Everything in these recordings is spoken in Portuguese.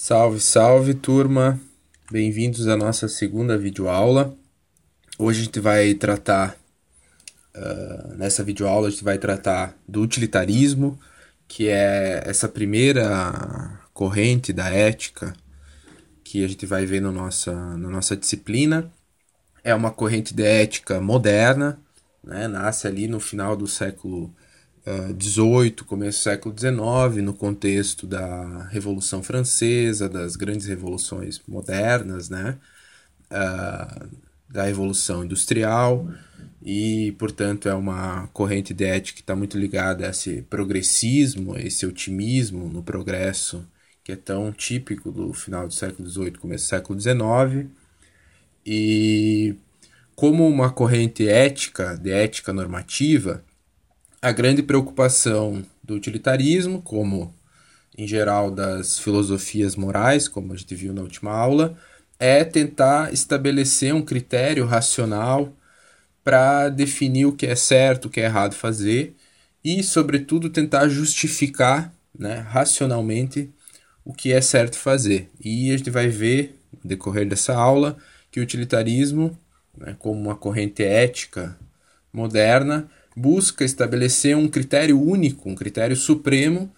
Salve, salve, turma! Bem-vindos à nossa segunda videoaula. Hoje a gente vai tratar, uh, nessa videoaula, a gente vai tratar do utilitarismo, que é essa primeira corrente da ética que a gente vai ver no nossa, na nossa disciplina. É uma corrente de ética moderna, né? nasce ali no final do século 18, começo do século XIX, no contexto da Revolução Francesa, das grandes revoluções modernas, né? Uh, da Revolução Industrial, e, portanto, é uma corrente de ética que está muito ligada a esse progressismo, esse otimismo no progresso que é tão típico do final do século XVIII, começo do século XIX. E como uma corrente ética, de ética normativa, a grande preocupação do utilitarismo, como em geral das filosofias morais, como a gente viu na última aula, é tentar estabelecer um critério racional para definir o que é certo, o que é errado fazer e, sobretudo, tentar justificar né, racionalmente o que é certo fazer. E a gente vai ver, no decorrer dessa aula, que o utilitarismo, né, como uma corrente ética moderna, busca estabelecer um critério único, um critério supremo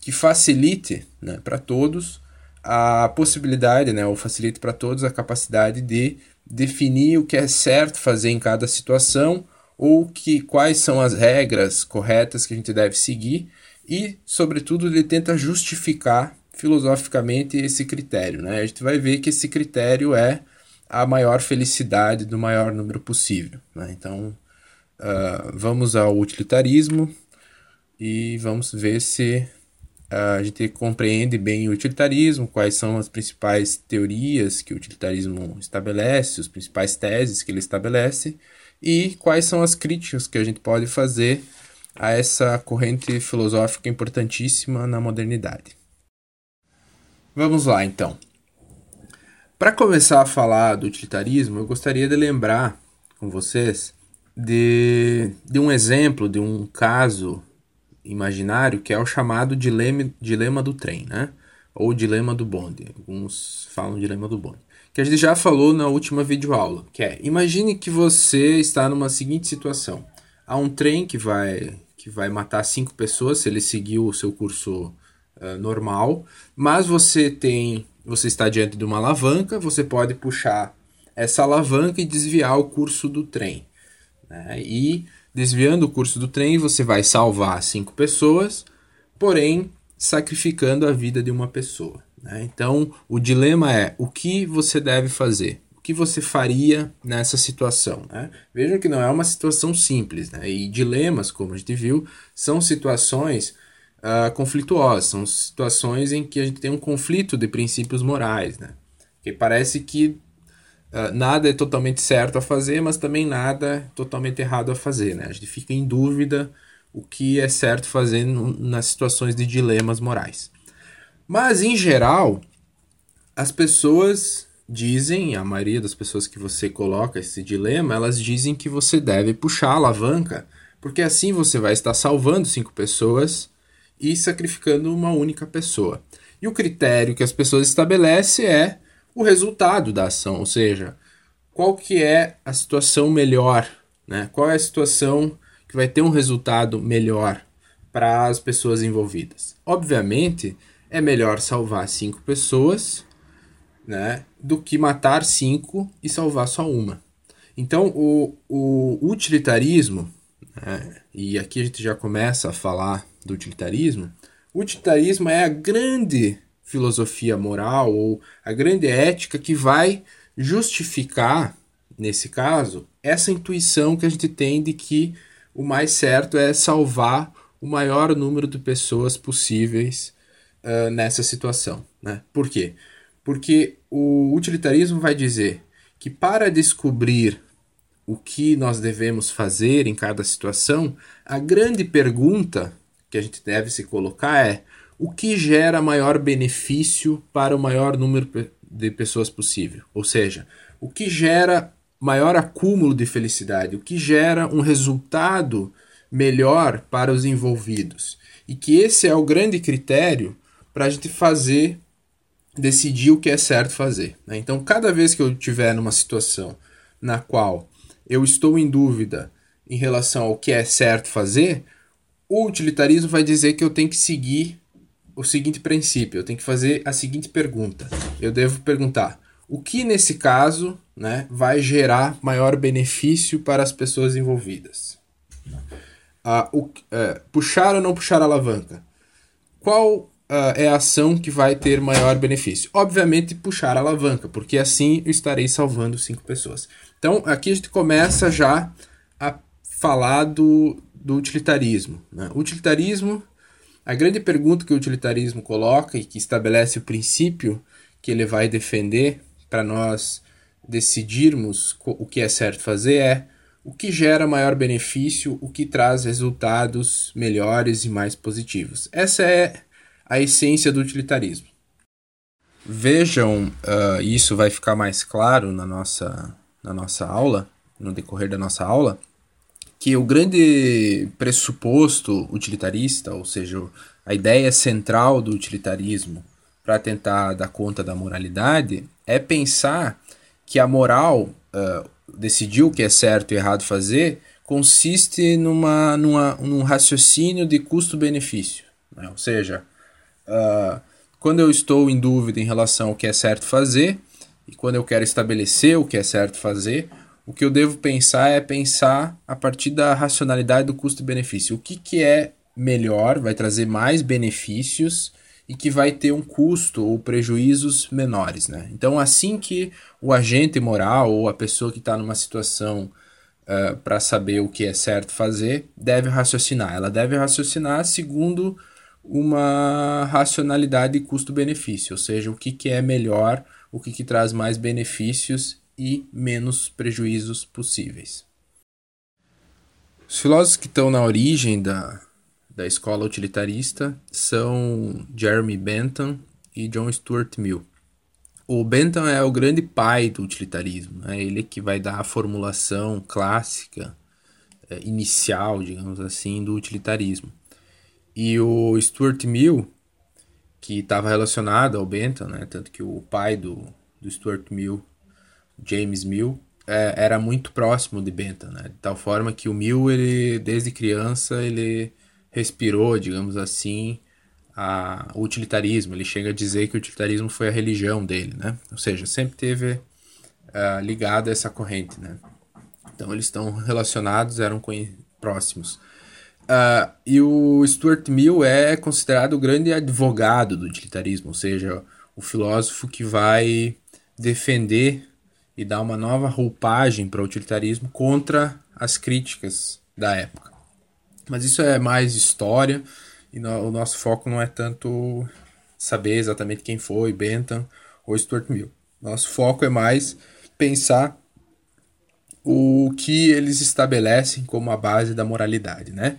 que facilite né, para todos a possibilidade, né, ou facilite para todos a capacidade de definir o que é certo fazer em cada situação ou que quais são as regras corretas que a gente deve seguir e, sobretudo, ele tenta justificar filosoficamente esse critério. Né? A gente vai ver que esse critério é a maior felicidade do maior número possível. Né? Então, Uh, vamos ao utilitarismo e vamos ver se uh, a gente compreende bem o utilitarismo, quais são as principais teorias que o utilitarismo estabelece, as principais teses que ele estabelece e quais são as críticas que a gente pode fazer a essa corrente filosófica importantíssima na modernidade. Vamos lá então. Para começar a falar do utilitarismo, eu gostaria de lembrar com vocês de, de um exemplo, de um caso imaginário que é o chamado dilema, dilema do trem, né? Ou dilema do bonde. Alguns falam dilema do bonde. Que a gente já falou na última videoaula, que é, imagine que você está numa seguinte situação. Há um trem que vai que vai matar cinco pessoas se ele seguir o seu curso uh, normal, mas você tem, você está diante de uma alavanca, você pode puxar essa alavanca e desviar o curso do trem. Né? E desviando o curso do trem, você vai salvar cinco pessoas, porém sacrificando a vida de uma pessoa. Né? Então, o dilema é o que você deve fazer. O que você faria nessa situação? Né? Vejam que não é uma situação simples. Né? E dilemas, como a gente viu, são situações uh, conflituosas, são situações em que a gente tem um conflito de princípios morais. Né? Que parece que ah, nada é totalmente certo a fazer, mas também nada é totalmente errado a fazer. Né? A gente fica em dúvida o que é certo fazer nas situações de dilemas morais. Mas, em geral, as pessoas dizem, a maioria das pessoas que você coloca esse dilema, elas dizem que você deve puxar a alavanca, porque assim você vai estar salvando cinco pessoas e sacrificando uma única pessoa. E o critério que as pessoas estabelecem é o resultado da ação, ou seja, qual que é a situação melhor, né? Qual é a situação que vai ter um resultado melhor para as pessoas envolvidas? Obviamente, é melhor salvar cinco pessoas, né, do que matar cinco e salvar só uma. Então, o, o utilitarismo, né, e aqui a gente já começa a falar do utilitarismo, o utilitarismo é a grande filosofia moral ou a grande ética que vai justificar, nesse caso, essa intuição que a gente tem de que o mais certo é salvar o maior número de pessoas possíveis uh, nessa situação. Né? Por quê? Porque o utilitarismo vai dizer que para descobrir o que nós devemos fazer em cada situação, a grande pergunta que a gente deve se colocar é o que gera maior benefício para o maior número de pessoas possível. Ou seja, o que gera maior acúmulo de felicidade, o que gera um resultado melhor para os envolvidos. E que esse é o grande critério para a gente fazer decidir o que é certo fazer. Né? Então, cada vez que eu estiver numa situação na qual eu estou em dúvida em relação ao que é certo fazer, o utilitarismo vai dizer que eu tenho que seguir o seguinte princípio, eu tenho que fazer a seguinte pergunta. Eu devo perguntar: o que nesse caso né, vai gerar maior benefício para as pessoas envolvidas? Ah, o, é, puxar ou não puxar a alavanca? Qual uh, é a ação que vai ter maior benefício? Obviamente, puxar a alavanca, porque assim eu estarei salvando cinco pessoas. Então, aqui a gente começa já a falar do, do utilitarismo. Né? Utilitarismo, a grande pergunta que o utilitarismo coloca e que estabelece o princípio que ele vai defender para nós decidirmos o que é certo fazer é o que gera maior benefício, o que traz resultados melhores e mais positivos. Essa é a essência do utilitarismo. Vejam, uh, isso vai ficar mais claro na nossa, na nossa aula, no decorrer da nossa aula, que o grande pressuposto utilitarista, ou seja, a ideia central do utilitarismo para tentar dar conta da moralidade, é pensar que a moral, uh, decidir o que é certo e errado fazer, consiste numa, numa, num raciocínio de custo-benefício. Né? Ou seja, uh, quando eu estou em dúvida em relação ao que é certo fazer e quando eu quero estabelecer o que é certo fazer, o que eu devo pensar é pensar a partir da racionalidade do custo-benefício. O que, que é melhor, vai trazer mais benefícios e que vai ter um custo ou prejuízos menores. Né? Então, assim que o agente moral ou a pessoa que está numa situação uh, para saber o que é certo fazer deve raciocinar. Ela deve raciocinar segundo uma racionalidade custo-benefício, ou seja, o que, que é melhor, o que, que traz mais benefícios e menos prejuízos possíveis. Os filósofos que estão na origem da, da escola utilitarista são Jeremy Bentham e John Stuart Mill. O Bentham é o grande pai do utilitarismo, é né? ele que vai dar a formulação clássica, é, inicial, digamos assim, do utilitarismo. E o Stuart Mill, que estava relacionado ao Bentham, né? tanto que o pai do, do Stuart Mill, James Mill, é, era muito próximo de Bentham, né? de tal forma que o Mill, ele, desde criança, ele respirou, digamos assim, a, o utilitarismo. Ele chega a dizer que o utilitarismo foi a religião dele, né? Ou seja, sempre teve uh, ligado a essa corrente, né? Então eles estão relacionados, eram próximos. Uh, e o Stuart Mill é considerado o grande advogado do utilitarismo, ou seja, o filósofo que vai defender e dar uma nova roupagem para o utilitarismo contra as críticas da época. Mas isso é mais história e no, o nosso foco não é tanto saber exatamente quem foi Bentham ou Stuart Mill. Nosso foco é mais pensar o que eles estabelecem como a base da moralidade, né?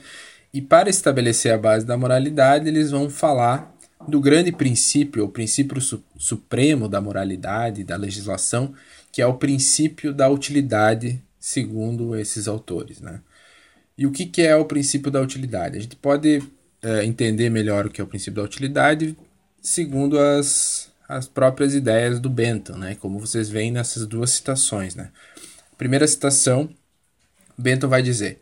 E para estabelecer a base da moralidade, eles vão falar do grande princípio, o princípio su supremo da moralidade, da legislação, que é o princípio da utilidade, segundo esses autores, né? E o que, que é o princípio da utilidade? A gente pode é, entender melhor o que é o princípio da utilidade segundo as, as próprias ideias do Bentham, né? Como vocês veem nessas duas citações, né? Primeira citação, Bentham vai dizer: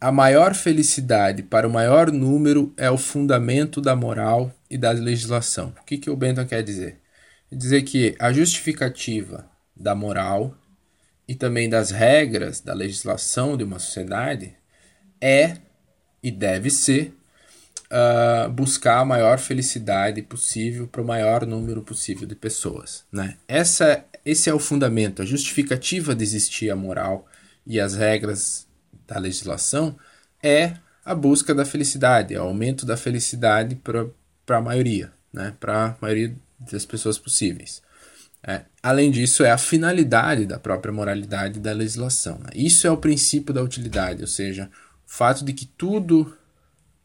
A maior felicidade para o maior número é o fundamento da moral e da legislação. O que, que o Bentham quer dizer? Quer dizer que a justificativa da moral e também das regras da legislação de uma sociedade é e deve ser uh, buscar a maior felicidade possível para o maior número possível de pessoas. Né? Essa, esse é o fundamento, a justificativa de existir a moral e as regras da legislação é a busca da felicidade, é o aumento da felicidade para a maioria, né? para a maioria das pessoas possíveis. É. Além disso, é a finalidade da própria moralidade da legislação. Né? Isso é o princípio da utilidade, ou seja, o fato de que tudo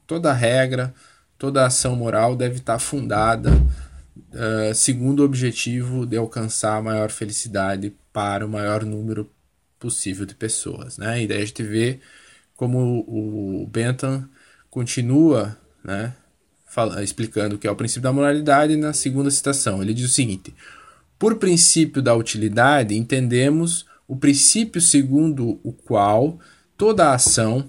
toda regra, toda ação moral deve estar fundada uh, segundo o objetivo de alcançar a maior felicidade para o maior número possível de pessoas. Né? E daí a gente vê como o Bentham continua né, explicando o que é o princípio da moralidade na segunda citação. Ele diz o seguinte: Por princípio da utilidade, entendemos o princípio segundo o qual toda ação,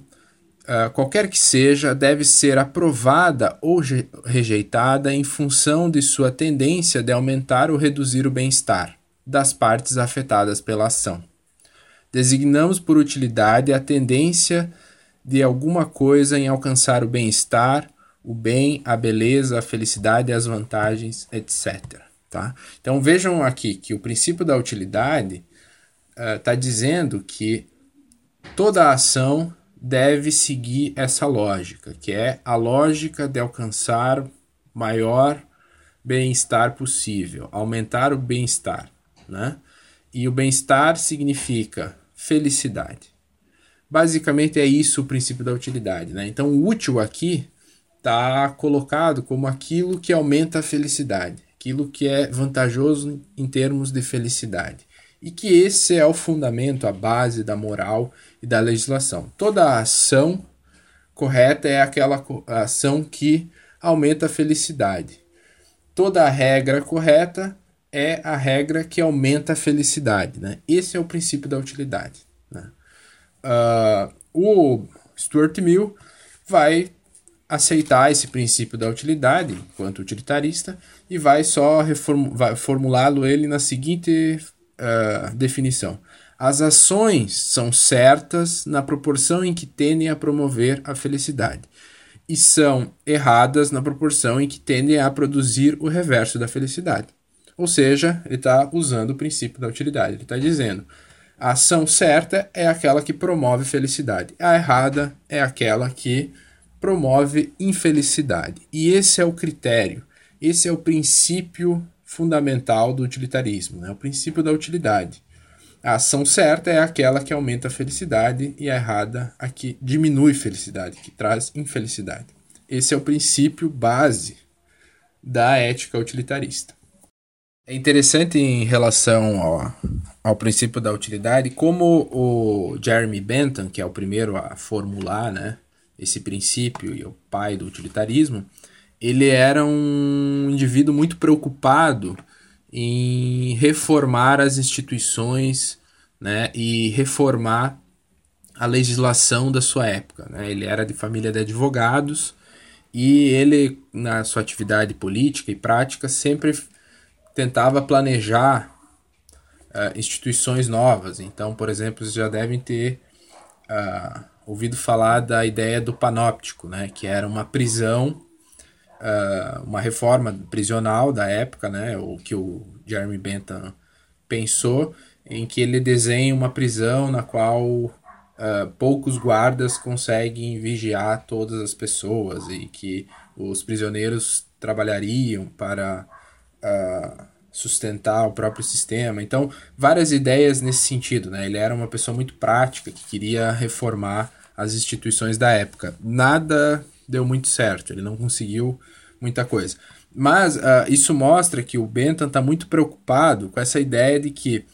uh, qualquer que seja, deve ser aprovada ou rejeitada em função de sua tendência de aumentar ou reduzir o bem-estar das partes afetadas pela ação. Designamos por utilidade a tendência de alguma coisa em alcançar o bem-estar, o bem, a beleza, a felicidade, as vantagens, etc. Tá? Então vejam aqui que o princípio da utilidade está uh, dizendo que toda ação deve seguir essa lógica, que é a lógica de alcançar maior bem-estar possível, aumentar o bem-estar, né? E o bem-estar significa felicidade. Basicamente é isso o princípio da utilidade, né? Então o útil aqui está colocado como aquilo que aumenta a felicidade, aquilo que é vantajoso em termos de felicidade e que esse é o fundamento, a base da moral e da legislação. Toda ação correta é aquela ação que aumenta a felicidade. Toda regra correta é a regra que aumenta a felicidade. Né? Esse é o princípio da utilidade. Né? Uh, o Stuart Mill vai aceitar esse princípio da utilidade enquanto utilitarista e vai só formulá-lo ele na seguinte uh, definição. As ações são certas na proporção em que tendem a promover a felicidade e são erradas na proporção em que tendem a produzir o reverso da felicidade. Ou seja, ele está usando o princípio da utilidade. Ele está dizendo: a ação certa é aquela que promove felicidade, a errada é aquela que promove infelicidade. E esse é o critério, esse é o princípio fundamental do utilitarismo, né? o princípio da utilidade. A ação certa é aquela que aumenta a felicidade e a errada a que diminui felicidade, que traz infelicidade. Esse é o princípio base da ética utilitarista. É interessante em relação ao, ao princípio da utilidade como o Jeremy Bentham, que é o primeiro a formular né, esse princípio e o pai do utilitarismo, ele era um indivíduo muito preocupado em reformar as instituições né, e reformar a legislação da sua época. Né? Ele era de família de advogados e ele, na sua atividade política e prática, sempre tentava planejar uh, instituições novas. Então, por exemplo, vocês já devem ter uh, ouvido falar da ideia do panóptico, né? que era uma prisão uh, uma reforma prisional da época, né, o que o Jeremy Bentham pensou, em que ele desenha uma prisão na qual uh, poucos guardas conseguem vigiar todas as pessoas e que os prisioneiros trabalhariam para uh, sustentar o próprio sistema. Então, várias ideias nesse sentido. Né? Ele era uma pessoa muito prática que queria reformar as instituições da época. Nada deu muito certo, ele não conseguiu muita coisa. Mas uh, isso mostra que o Bentham está muito preocupado com essa ideia de que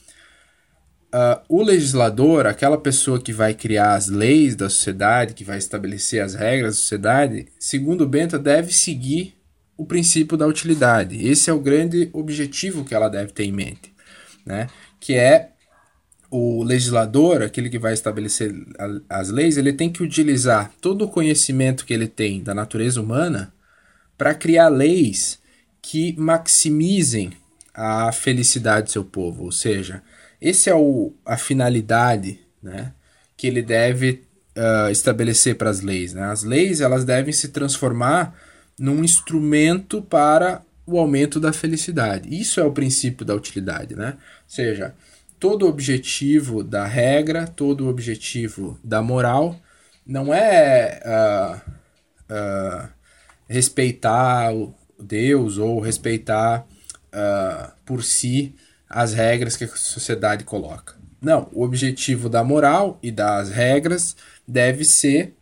uh, o legislador, aquela pessoa que vai criar as leis da sociedade, que vai estabelecer as regras da sociedade, segundo Bentham, deve seguir o princípio da utilidade. Esse é o grande objetivo que ela deve ter em mente, né? que é o legislador, aquele que vai estabelecer as leis, ele tem que utilizar todo o conhecimento que ele tem da natureza humana para criar leis que maximizem a felicidade do seu povo. Ou seja, esse é o, a finalidade né, que ele deve uh, estabelecer para as leis. Né? As leis elas devem se transformar num instrumento para o aumento da felicidade. Isso é o princípio da utilidade. Né? Ou seja, todo o objetivo da regra, todo o objetivo da moral não é uh, uh, respeitar o Deus ou respeitar uh, por si as regras que a sociedade coloca. Não, o objetivo da moral e das regras deve ser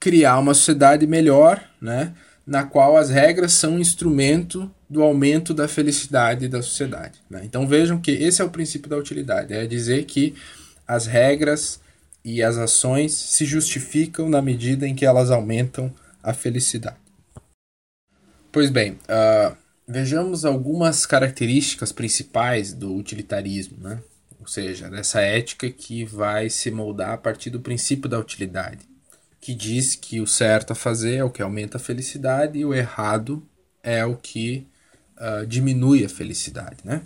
criar uma sociedade melhor, né, na qual as regras são um instrumento do aumento da felicidade da sociedade. Né? Então vejam que esse é o princípio da utilidade, é dizer que as regras e as ações se justificam na medida em que elas aumentam a felicidade. Pois bem, uh, vejamos algumas características principais do utilitarismo, né? ou seja, dessa ética que vai se moldar a partir do princípio da utilidade, que diz que o certo a fazer é o que aumenta a felicidade e o errado é o que uh, diminui a felicidade. Né?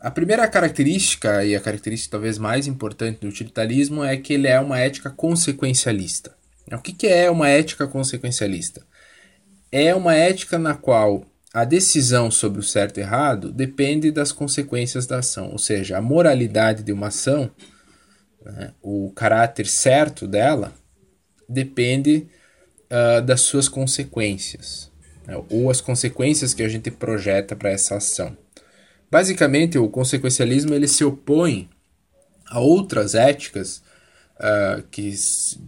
A primeira característica, e a característica talvez mais importante do utilitarismo, é que ele é uma ética consequencialista. O que, é uma ética consequencialista? É uma ética na qual a decisão sobre o certo e errado depende das consequências da ação, ou seja, a moralidade de uma ação, né, o caráter certo dela, depende uh, das suas consequências, né, ou as consequências que a gente projeta para essa ação. Basicamente, o consequencialismo ele se opõe a outras éticas uh, que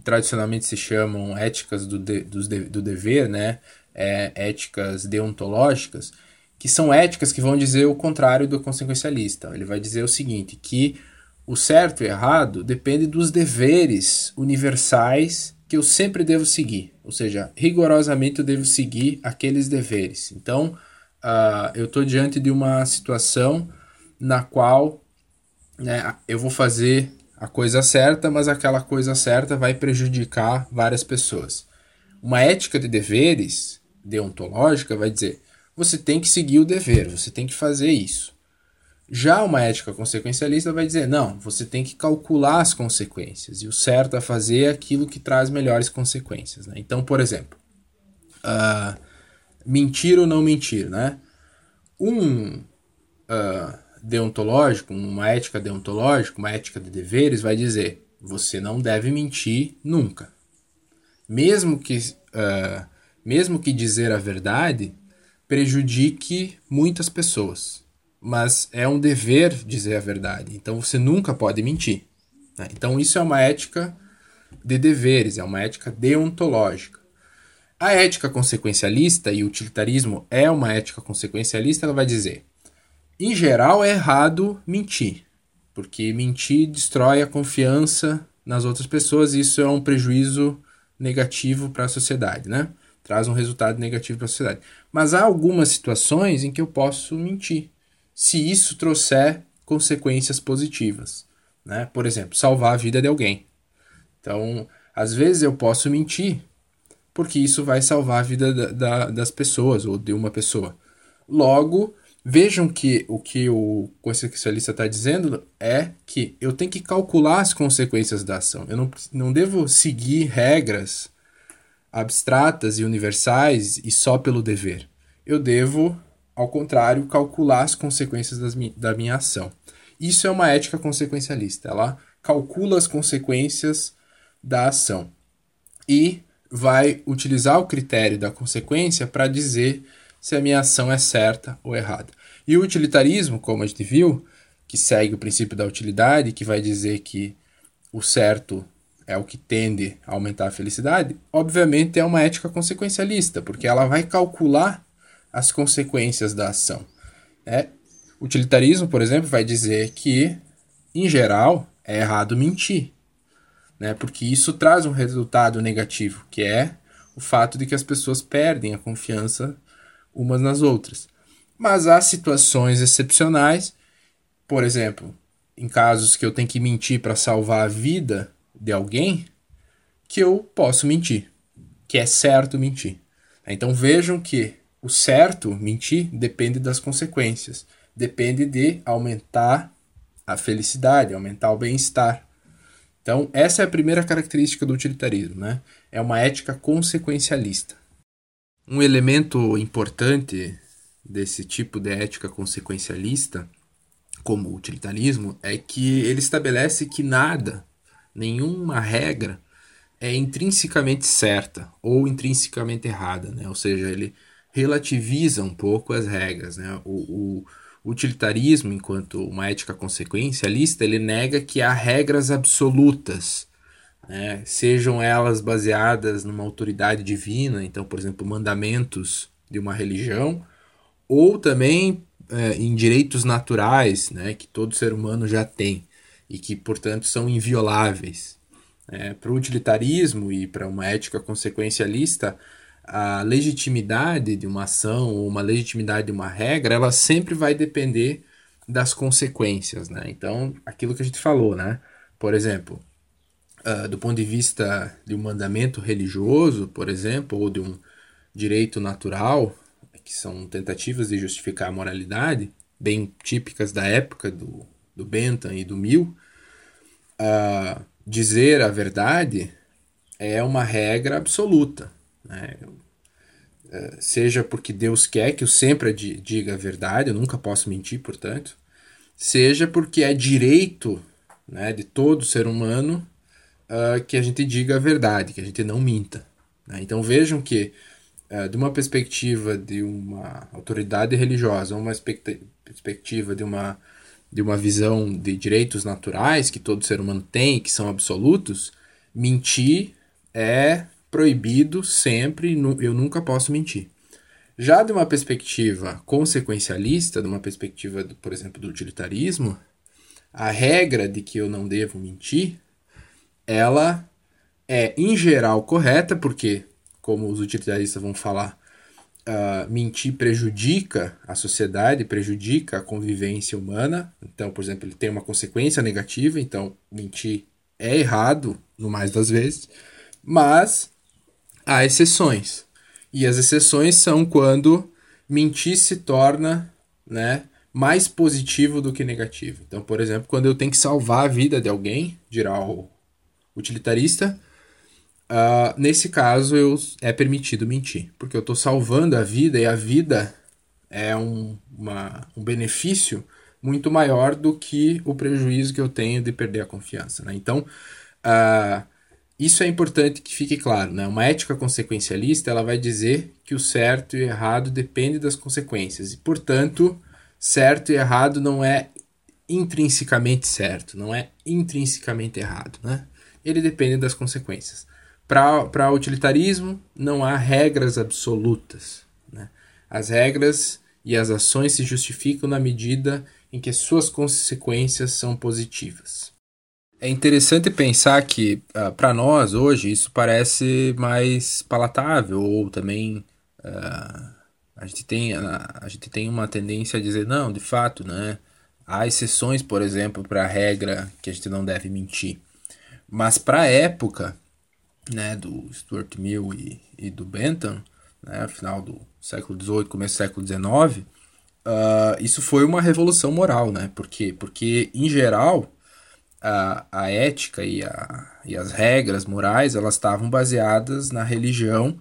tradicionalmente se chamam éticas do, de, de, do dever, né? É, éticas deontológicas, que são éticas que vão dizer o contrário do consequencialista. Ele vai dizer o seguinte, que o certo e errado depende dos deveres universais que eu sempre devo seguir. Ou seja, rigorosamente eu devo seguir aqueles deveres. Então, uh, eu estou diante de uma situação na qual né, eu vou fazer a coisa certa, mas aquela coisa certa vai prejudicar várias pessoas. Uma ética de deveres deontológica vai dizer: você tem que seguir o dever, você tem que fazer isso. Já uma ética consequencialista vai dizer: não, você tem que calcular as consequências, e o certo a fazer é aquilo que traz melhores consequências. Né? Então, por exemplo, uh, mentir ou não mentir, né? Um uh, deontológico, uma ética deontológica, uma ética de deveres, vai dizer: você não deve mentir nunca. Mesmo que, uh, mesmo que dizer a verdade prejudique muitas pessoas. Mas é um dever dizer a verdade. Então você nunca pode mentir. Né? Então isso é uma ética de deveres, é uma ética deontológica. A ética consequencialista e o utilitarismo é uma ética consequencialista, ela vai dizer: em geral, é errado mentir, porque mentir destrói a confiança nas outras pessoas e isso é um prejuízo negativo para a sociedade, né? Traz um resultado negativo para a sociedade. Mas há algumas situações em que eu posso mentir, se isso trouxer consequências positivas, né? Por exemplo, salvar a vida de alguém. Então, às vezes eu posso mentir porque isso vai salvar a vida da, da, das pessoas ou de uma pessoa. Logo, Vejam que o que o consequencialista está dizendo é que eu tenho que calcular as consequências da ação. Eu não, não devo seguir regras abstratas e universais e só pelo dever. Eu devo, ao contrário, calcular as consequências das, da minha ação. Isso é uma ética consequencialista. Ela calcula as consequências da ação e vai utilizar o critério da consequência para dizer se a minha ação é certa ou errada. E o utilitarismo, como a gente viu, que segue o princípio da utilidade, que vai dizer que o certo é o que tende a aumentar a felicidade, obviamente é uma ética consequencialista, porque ela vai calcular as consequências da ação. Né? Utilitarismo, por exemplo, vai dizer que, em geral, é errado mentir, né? porque isso traz um resultado negativo, que é o fato de que as pessoas perdem a confiança umas nas outras. Mas há situações excepcionais, por exemplo, em casos que eu tenho que mentir para salvar a vida de alguém, que eu posso mentir, que é certo mentir. Então vejam que o certo mentir depende das consequências, depende de aumentar a felicidade, aumentar o bem-estar. Então, essa é a primeira característica do utilitarismo, né? É uma ética consequencialista. Um elemento importante desse tipo de ética consequencialista, como o utilitarismo, é que ele estabelece que nada, nenhuma regra, é intrinsecamente certa ou intrinsecamente errada, né? ou seja, ele relativiza um pouco as regras. Né? O, o utilitarismo, enquanto uma ética consequencialista, ele nega que há regras absolutas, né? sejam elas baseadas numa autoridade divina, então, por exemplo, mandamentos de uma religião, ou também é, em direitos naturais, né, que todo ser humano já tem e que, portanto, são invioláveis. É, para o utilitarismo e para uma ética consequencialista, a legitimidade de uma ação ou uma legitimidade de uma regra, ela sempre vai depender das consequências, né? Então, aquilo que a gente falou, né? Por exemplo, uh, do ponto de vista de um mandamento religioso, por exemplo, ou de um direito natural, que são tentativas de justificar a moralidade, bem típicas da época do, do Bentham e do Mill, uh, dizer a verdade é uma regra absoluta. Né? Uh, seja porque Deus quer que eu sempre diga a verdade, eu nunca posso mentir, portanto, seja porque é direito né, de todo ser humano uh, que a gente diga a verdade, que a gente não minta. Né? Então vejam que, uh, de uma perspectiva de uma autoridade religiosa, uma perspectiva de uma, de uma visão de direitos naturais que todo ser humano tem, que são absolutos, mentir é proibido sempre, eu nunca posso mentir. Já de uma perspectiva consequencialista, de uma perspectiva, por exemplo, do utilitarismo, a regra de que eu não devo mentir, ela é em geral correta, porque, como os utilitaristas vão falar, uh, mentir prejudica a sociedade, prejudica a convivência humana. Então, por exemplo, ele tem uma consequência negativa, então mentir é errado, no mais das vezes, mas há exceções. E as exceções são quando mentir se torna, né, mais positivo do que negativo. Então, por exemplo, quando eu tenho que salvar a vida de alguém, dirá o utilitarista, uh, nesse caso eu, é permitido mentir, porque eu estou salvando a vida e a vida é um, uma, um benefício muito maior do que o prejuízo que eu tenho de perder a confiança. Né? Então, uh, isso é importante que fique claro. Né? Uma ética consequencialista ela vai dizer que o certo e errado depende das consequências e, portanto, certo e errado não é intrinsecamente certo, não é intrinsecamente errado. Né? ele depende das consequências. Para utilitarismo, não há regras absolutas. Né? As regras e as ações se justificam na medida em que suas consequências são positivas. É interessante pensar que, uh, ah, para nós, hoje, isso parece mais palatável, ou também uh, a, gente tem, uh, a gente tem uma tendência a dizer, não, de fato, né? Há exceções, por exemplo, para a regra que a gente não deve mentir. Mas para a época né, do Stuart Mill e, e do Bentham, né, final do século XVIII, começo do século XIX, uh, isso foi uma revolução moral. Né? Por quê? Porque, em geral, a, a ética e, a, e as regras morais elas estavam baseadas na religião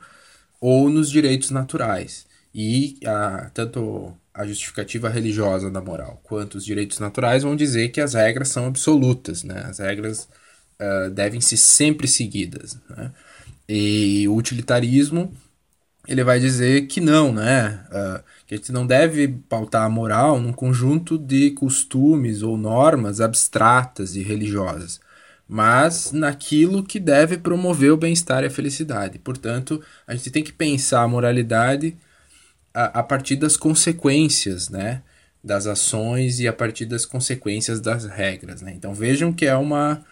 ou nos direitos naturais. E a, tanto a justificativa religiosa da moral quanto os direitos naturais vão dizer que as regras são absolutas. Né? As regras uh, devem ser sempre seguidas. Né? E o utilitarismo ele vai dizer que não, né? Uh, que a gente não deve pautar a moral num conjunto de costumes ou normas abstratas e religiosas, mas naquilo que deve promover o bem-estar e a felicidade. Portanto, a gente tem que pensar a moralidade a, a partir das consequências, né? Das ações e a partir das consequências das regras, né? Então vejam que é uma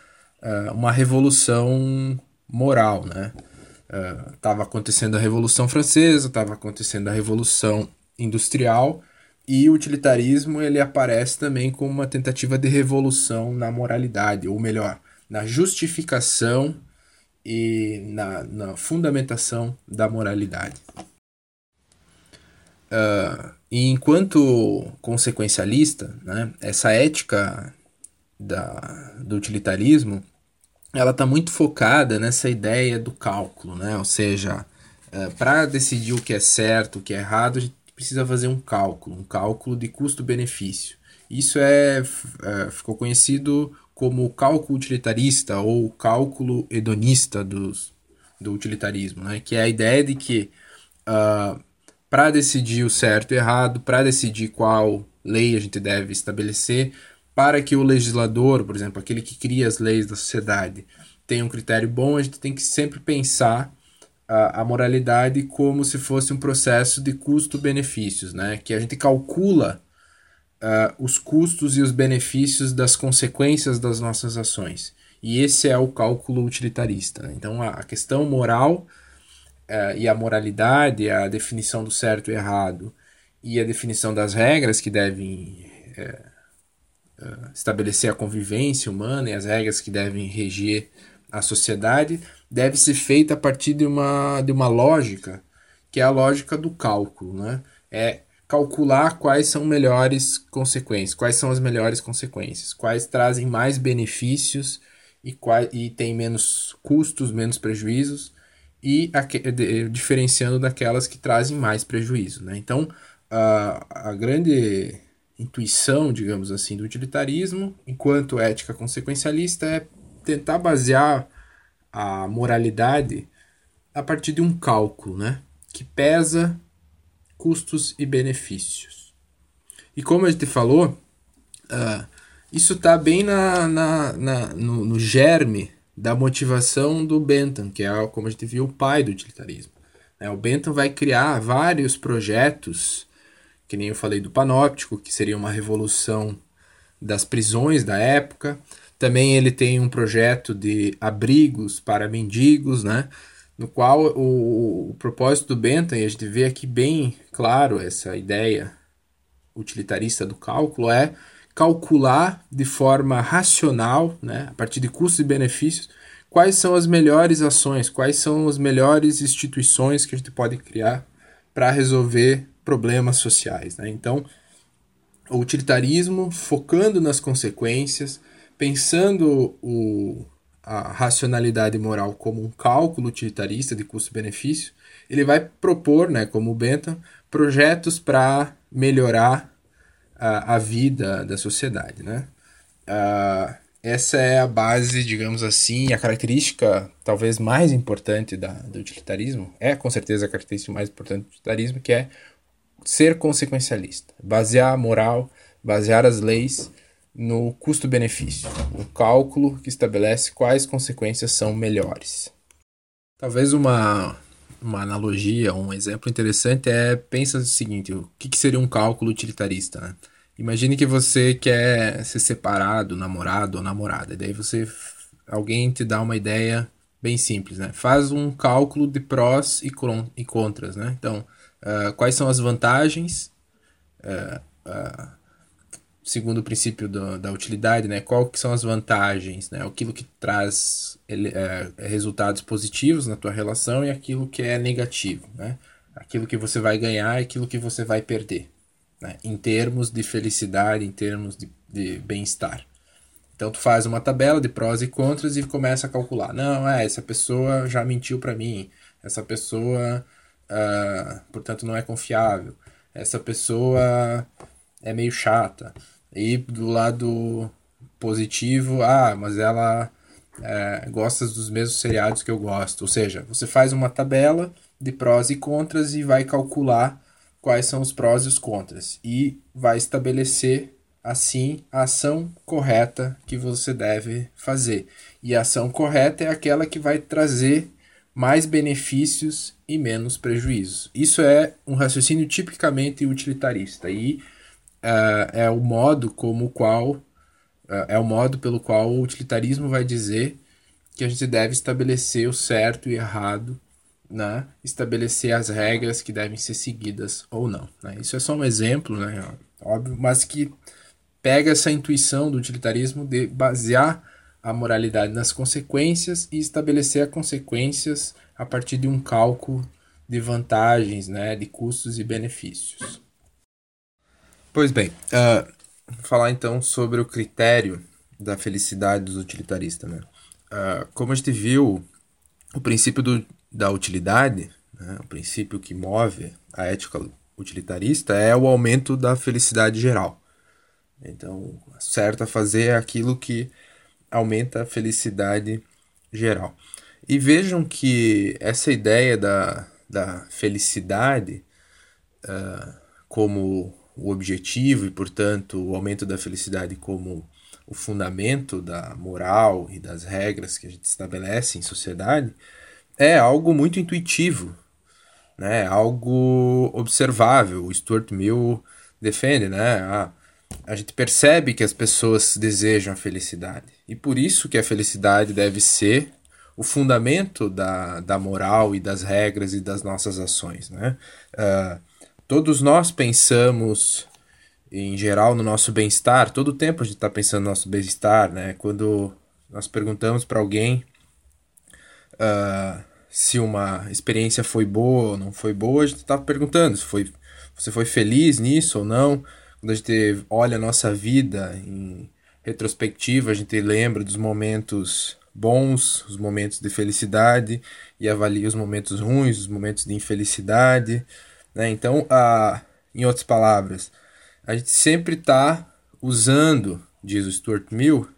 uh, uma revolução moral, né? Estava uh, acontecendo a Revolução Francesa, estava acontecendo a Revolução Industrial e o utilitarismo ele aparece também como uma tentativa de revolução na moralidade, ou melhor, na justificação e na, na fundamentação da moralidade. Uh, e enquanto consequencialista, né, essa ética da, do utilitarismo ela está muito focada nessa ideia do cálculo, né? Ou seja, é, para decidir o que é certo, o que é errado, a gente precisa fazer um cálculo, um cálculo de custo-benefício. Isso é, é, ficou conhecido como cálculo utilitarista ou cálculo hedonista dos, do utilitarismo, né? Que é a ideia de que uh, ah, para decidir o certo e errado, para decidir qual lei a gente deve estabelecer, para que o legislador, por exemplo, aquele que cria as leis da sociedade, tenha um critério bom, a gente tem que sempre pensar a, a moralidade como se fosse um processo de custo-benefícios, né? que a gente calcula uh, os custos e os benefícios das consequências das nossas ações. E esse é o cálculo utilitarista. Né? Então, a, a questão moral uh, e a moralidade, a definição do certo e errado e a definição das regras que devem uh, uh, estabelecer a convivência humana e as regras que devem reger a sociedade deve ser feita a partir de uma, de uma lógica que é a lógica do cálculo, né? É calcular quais são melhores consequências, quais são as melhores consequências, quais trazem mais benefícios e, quais, e tem menos custos, menos prejuízos, e a, de, diferenciando daquelas que trazem mais prejuízo. Né? Então, a, a grande intuição, digamos assim, do utilitarismo, enquanto ética consequencialista, é tentar basear a moralidade a partir de um cálculo, né? Que pesa custos e benefícios. E como a gente falou, uh, isso está bem na, na, na no, no, germe da motivação do Bentham, que é, como a gente viu, o pai do utilitarismo. É, o Bentham vai criar vários projetos, que nem eu falei do panóptico, que seria uma revolução das prisões da época. Também ele tem um projeto de abrigos para mendigos, né? no qual o, o propósito do Bentham, e a gente vê aqui bem claro essa ideia utilitarista do cálculo, é calcular de forma racional, né, a partir de custos e benefícios, quais são as melhores ações, quais são as melhores instituições que a gente pode criar para resolver problemas sociais. Né? Então, o utilitarismo focando nas consequências, pensando o, a racionalidade moral como um cálculo utilitarista de custo-benefício, ele vai propor, né, como o Bentham, projetos para melhorar a, a vida da sociedade. Né? Uh, essa é a base, digamos assim, a característica talvez mais importante da, do utilitarismo, é com certeza a característica mais importante do utilitarismo, que é ser consequencialista, basear a moral, basear as leis no custo-benefício, no cálculo que estabelece quais consequências são melhores. Talvez uma, uma analogia, um exemplo interessante é, pensa o seguinte, o que, que seria um cálculo utilitarista, né? Imagine que você quer ser separado, namorado ou namorada, e daí você, alguém te dá uma ideia bem simples, né? Faz um cálculo de prós e, e contras, né? Então, uh, quais são as vantagens, uh, uh, segundo o princípio do, da utilidade, né? Qual que são as vantagens, né? Aquilo que traz ele, é, resultados positivos na tua relação e aquilo que é negativo, né? Aquilo que você vai ganhar e aquilo que você vai perder, né? Em termos de felicidade, em termos de, de bem-estar. Então tu faz uma tabela de prós e contras e começa a calcular. Não, é, essa pessoa já mentiu para mim. Essa pessoa, uh, portanto, não é confiável. Essa pessoa é meio chata. E do lado positivo, ah, mas ela é, gosta dos mesmos seriados que eu gosto. Ou seja, você faz uma tabela de prós e contras e vai calcular quais são os prós e os contras. E vai estabelecer, assim, a ação correta que você deve fazer. E a ação correta é aquela que vai trazer mais benefícios e menos prejuízos. Isso é um raciocínio tipicamente utilitarista. E uh, é o modo como qual uh, é o modo pelo qual o utilitarismo vai dizer que a gente deve estabelecer o certo e errado, né? estabelecer as regras que devem ser seguidas ou não. Né? Isso é só um exemplo, né? óbvio, mas que pega essa intuição do utilitarismo de basear a moralidade nas consequências e estabelecer as consequências a partir de um cálculo de vantagens, né, de custos e benefícios. Pois bem, uh, falar então sobre o critério da felicidade dos utilitaristas. Né? Uh, como a gente viu, o princípio do, da utilidade, né, o princípio que move a ética utilitarista, é o aumento da felicidade geral. Então, certo a fazer é aquilo que aumenta a felicidade geral. E vejam que essa ideia da, da felicidade uh, como o objetivo e, portanto, o aumento da felicidade como o fundamento da moral e das regras que a gente estabelece em sociedade, é algo muito intuitivo, né? algo observável. O Stuart Mill defende, né? A, a gente percebe que as pessoas desejam a felicidade. E por isso que a felicidade deve ser o fundamento da, da moral e das regras e das nossas ações. Né? Uh, todos nós pensamos, em geral, no nosso bem-estar, todo o tempo a gente está pensando no nosso bem-estar. Né? Quando nós perguntamos para alguém uh, se uma experiência foi boa ou não foi boa, a gente está perguntando se foi, você foi feliz nisso ou não. Quando a gente olha a nossa vida em retrospectiva, a gente lembra dos momentos bons, os momentos de felicidade e avalia os momentos ruins, os momentos de infelicidade. Né? Então, a, em outras palavras, a gente sempre está usando, diz o Stuart Mill,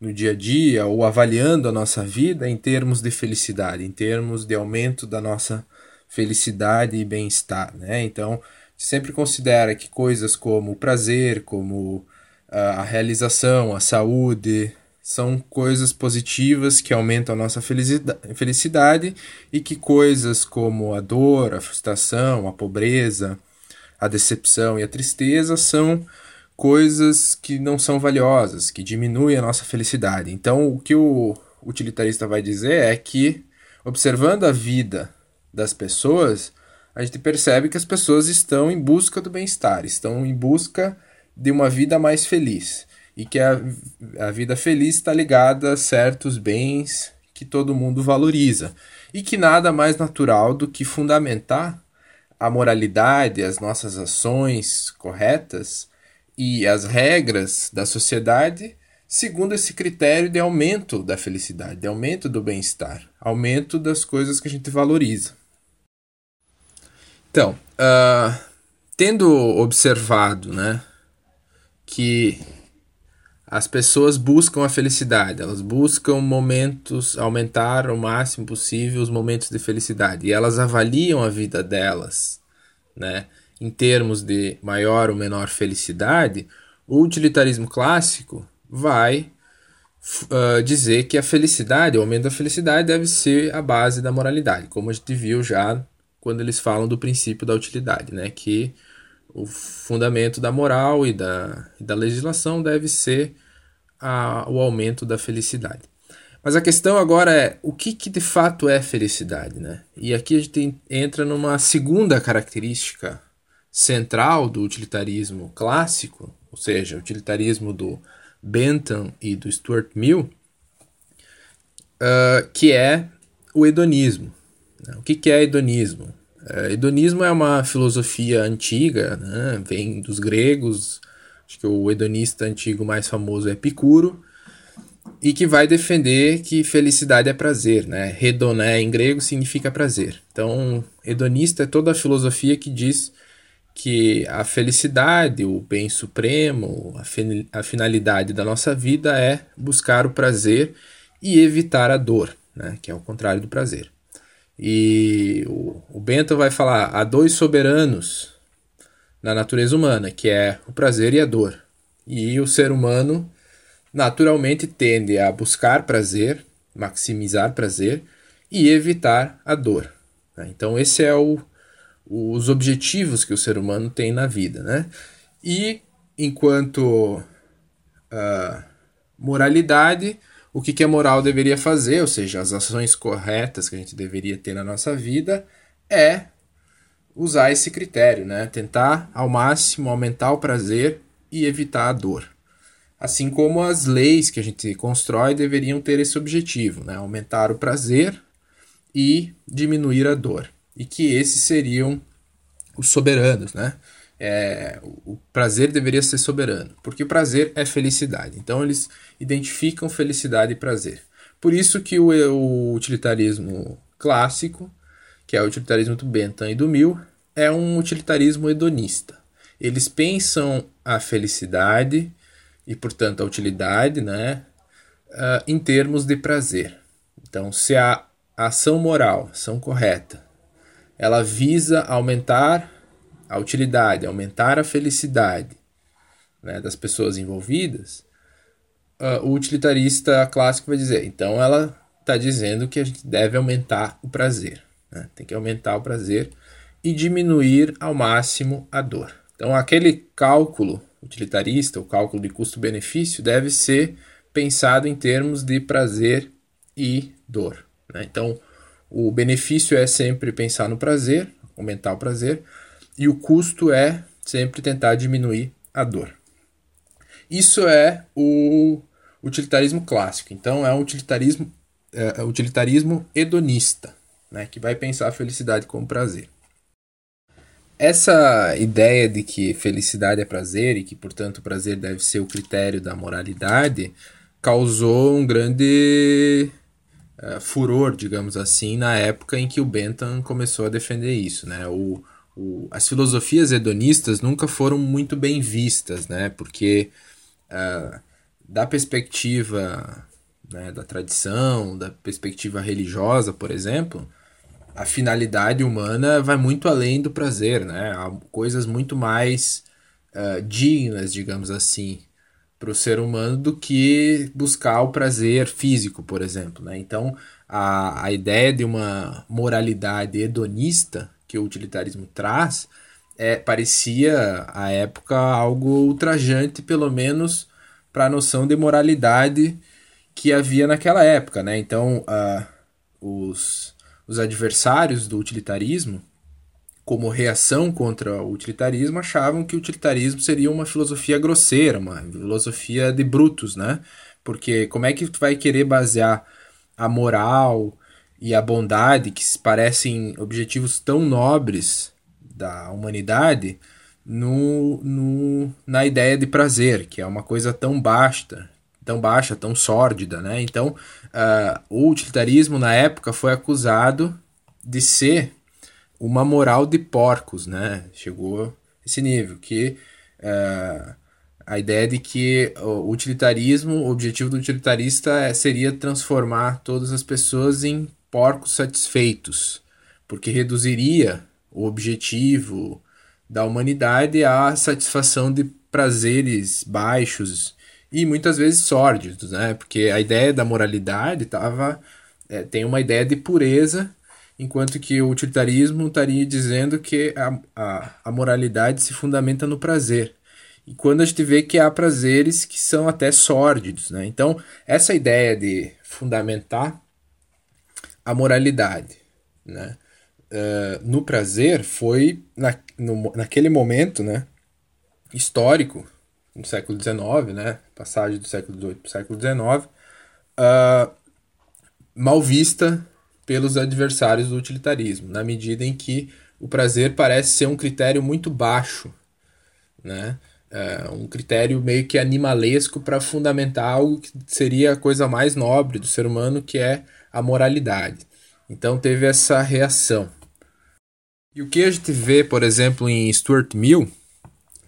no dia a dia ou avaliando a nossa vida em termos de felicidade, em termos de aumento da nossa felicidade e bem-estar. Né? Então, sempre considera que coisas como o prazer, como a realização, a saúde, são coisas positivas que aumentam a nossa felicidade e que coisas como a dor, a frustração, a pobreza, a decepção e a tristeza são coisas que não são valiosas, que diminuem a nossa felicidade. Então, o que o utilitarista vai dizer é que, observando a vida das pessoas, a gente percebe que as pessoas estão em busca do bem-estar, estão em busca de uma vida mais feliz e que a, a vida feliz está ligada a certos bens que todo mundo valoriza e que nada mais natural do que fundamentar a moralidade, as nossas ações corretas e as regras da sociedade segundo esse critério de aumento da felicidade, de aumento do bem-estar, aumento das coisas que a gente valoriza. Então, uh, tendo observado né, que as pessoas buscam a felicidade, elas buscam momentos, aumentar o máximo possível os momentos de felicidade e elas avaliam a vida delas, né, em termos de maior ou menor felicidade. O utilitarismo clássico vai uh, dizer que a felicidade, o aumento da felicidade, deve ser a base da moralidade, como a gente viu já quando eles falam do princípio da utilidade, né, que o fundamento da moral e da, da legislação deve ser a, o aumento da felicidade. Mas a questão agora é o que, que de fato é felicidade, né? E aqui a gente entra numa segunda característica central do utilitarismo clássico, ou seja, o utilitarismo do Bentham e do Stuart Mill, uh, que é o hedonismo. O que, que é hedonismo? Uh, hedonismo é uma filosofia antiga, né? vem dos gregos, acho que o hedonista antigo mais famoso é Epicuro, e que vai defender que felicidade é prazer, né? Hedoné em grego significa prazer. Então, hedonista é toda a filosofia que diz que a felicidade, o bem supremo, a, a finalidade da nossa vida é buscar o prazer e evitar a dor, né? Que é o contrário do prazer. E o, Bento vai falar: há dois soberanos na natureza humana, que é o prazer e a dor. E o ser humano naturalmente tende a buscar prazer, maximizar prazer e evitar a dor. Né? Então, esse é o, os objetivos que o ser humano tem na vida. Né? E enquanto uh, moralidade, o que, que a moral deveria fazer, ou seja, as ações corretas que a gente deveria ter na nossa vida, é usar esse critério, né? Tentar ao máximo aumentar o prazer e evitar a dor. Assim como as leis que a gente constrói deveriam ter esse objetivo, né? Aumentar o prazer e diminuir a dor. E que esses seriam os soberanos, né? É, o prazer deveria ser soberano, porque o prazer é felicidade. Então eles identificam felicidade e prazer. Por isso que o, o utilitarismo clássico que é o utilitarismo do Bentham e do Mill, é um utilitarismo hedonista. Eles pensam a felicidade e, portanto, a utilidade né, uh, em termos de prazer. Então, se a ação moral, ação correta, ela visa aumentar a utilidade, aumentar a felicidade né, das pessoas envolvidas, uh, o utilitarista clássico vai dizer, então ela está dizendo que a gente deve aumentar o prazer. Né? Tem que aumentar o prazer e diminuir ao máximo a dor. Então, aquele cálculo utilitarista, o cálculo de custo-benefício, deve ser pensado em termos de prazer e dor. Né? Então, o benefício é sempre pensar no prazer, aumentar o prazer, e o custo é sempre tentar diminuir a dor. Isso é o utilitarismo clássico. Então, é um utilitarismo, é, é utilitarismo hedonista, né? que vai pensar a felicidade como prazer. Essa ideia de que felicidade é prazer e que, portanto, o prazer deve ser o critério da moralidade causou um grande uh, furor, digamos assim, na época em que o Bentham começou a defender isso. Né? O, o, as filosofias hedonistas nunca foram muito bem vistas, né? porque, uh, da perspectiva né, da tradição, da perspectiva religiosa, por exemplo, a finalidade humana vai muito além do prazer, né? Há coisas muito mais uh, dignas, digamos assim, para o ser humano do que buscar o prazer físico, por exemplo, né? Então, a, a ideia de uma moralidade hedonista que o utilitarismo traz é, parecia, à época, algo ultrajante, pelo menos para a noção de moralidade que havia naquela época, né? Então, uh, os os adversários do utilitarismo, como reação contra o utilitarismo, achavam que o utilitarismo seria uma filosofia grosseira, uma filosofia de brutos, né? Porque como é que tu vai querer basear a moral e a bondade, que parecem objetivos tão nobres da humanidade, no, no, na ideia de prazer, que é uma coisa tão basta, tão baixa, tão sórdida, né? Então, uh, o utilitarismo na época foi acusado de ser uma moral de porcos, né? Chegou esse nível que uh, a ideia de que o utilitarismo, o objetivo do utilitarista é, seria transformar todas as pessoas em porcos satisfeitos, porque reduziria o objetivo da humanidade à satisfação de prazeres baixos e muitas vezes sórdidos, né? Porque a ideia da moralidade tava, é, tem uma ideia de pureza, enquanto que o utilitarismo estaria dizendo que a, a, a moralidade se fundamenta no prazer. E quando a gente vê que há prazeres que são até sórdidos, né? Então, essa ideia de fundamentar a moralidade, né? Uh, no prazer foi na, no, naquele momento, né? Histórico, no século XIX, né? Passagem do século XVIII para o século XIX, uh, mal vista pelos adversários do utilitarismo, na medida em que o prazer parece ser um critério muito baixo, né? Uh, um critério meio que animalesco para fundamentar algo que seria a coisa mais nobre do ser humano, que é a moralidade. Então teve essa reação. E o que a gente vê, por exemplo, em Stuart Mill,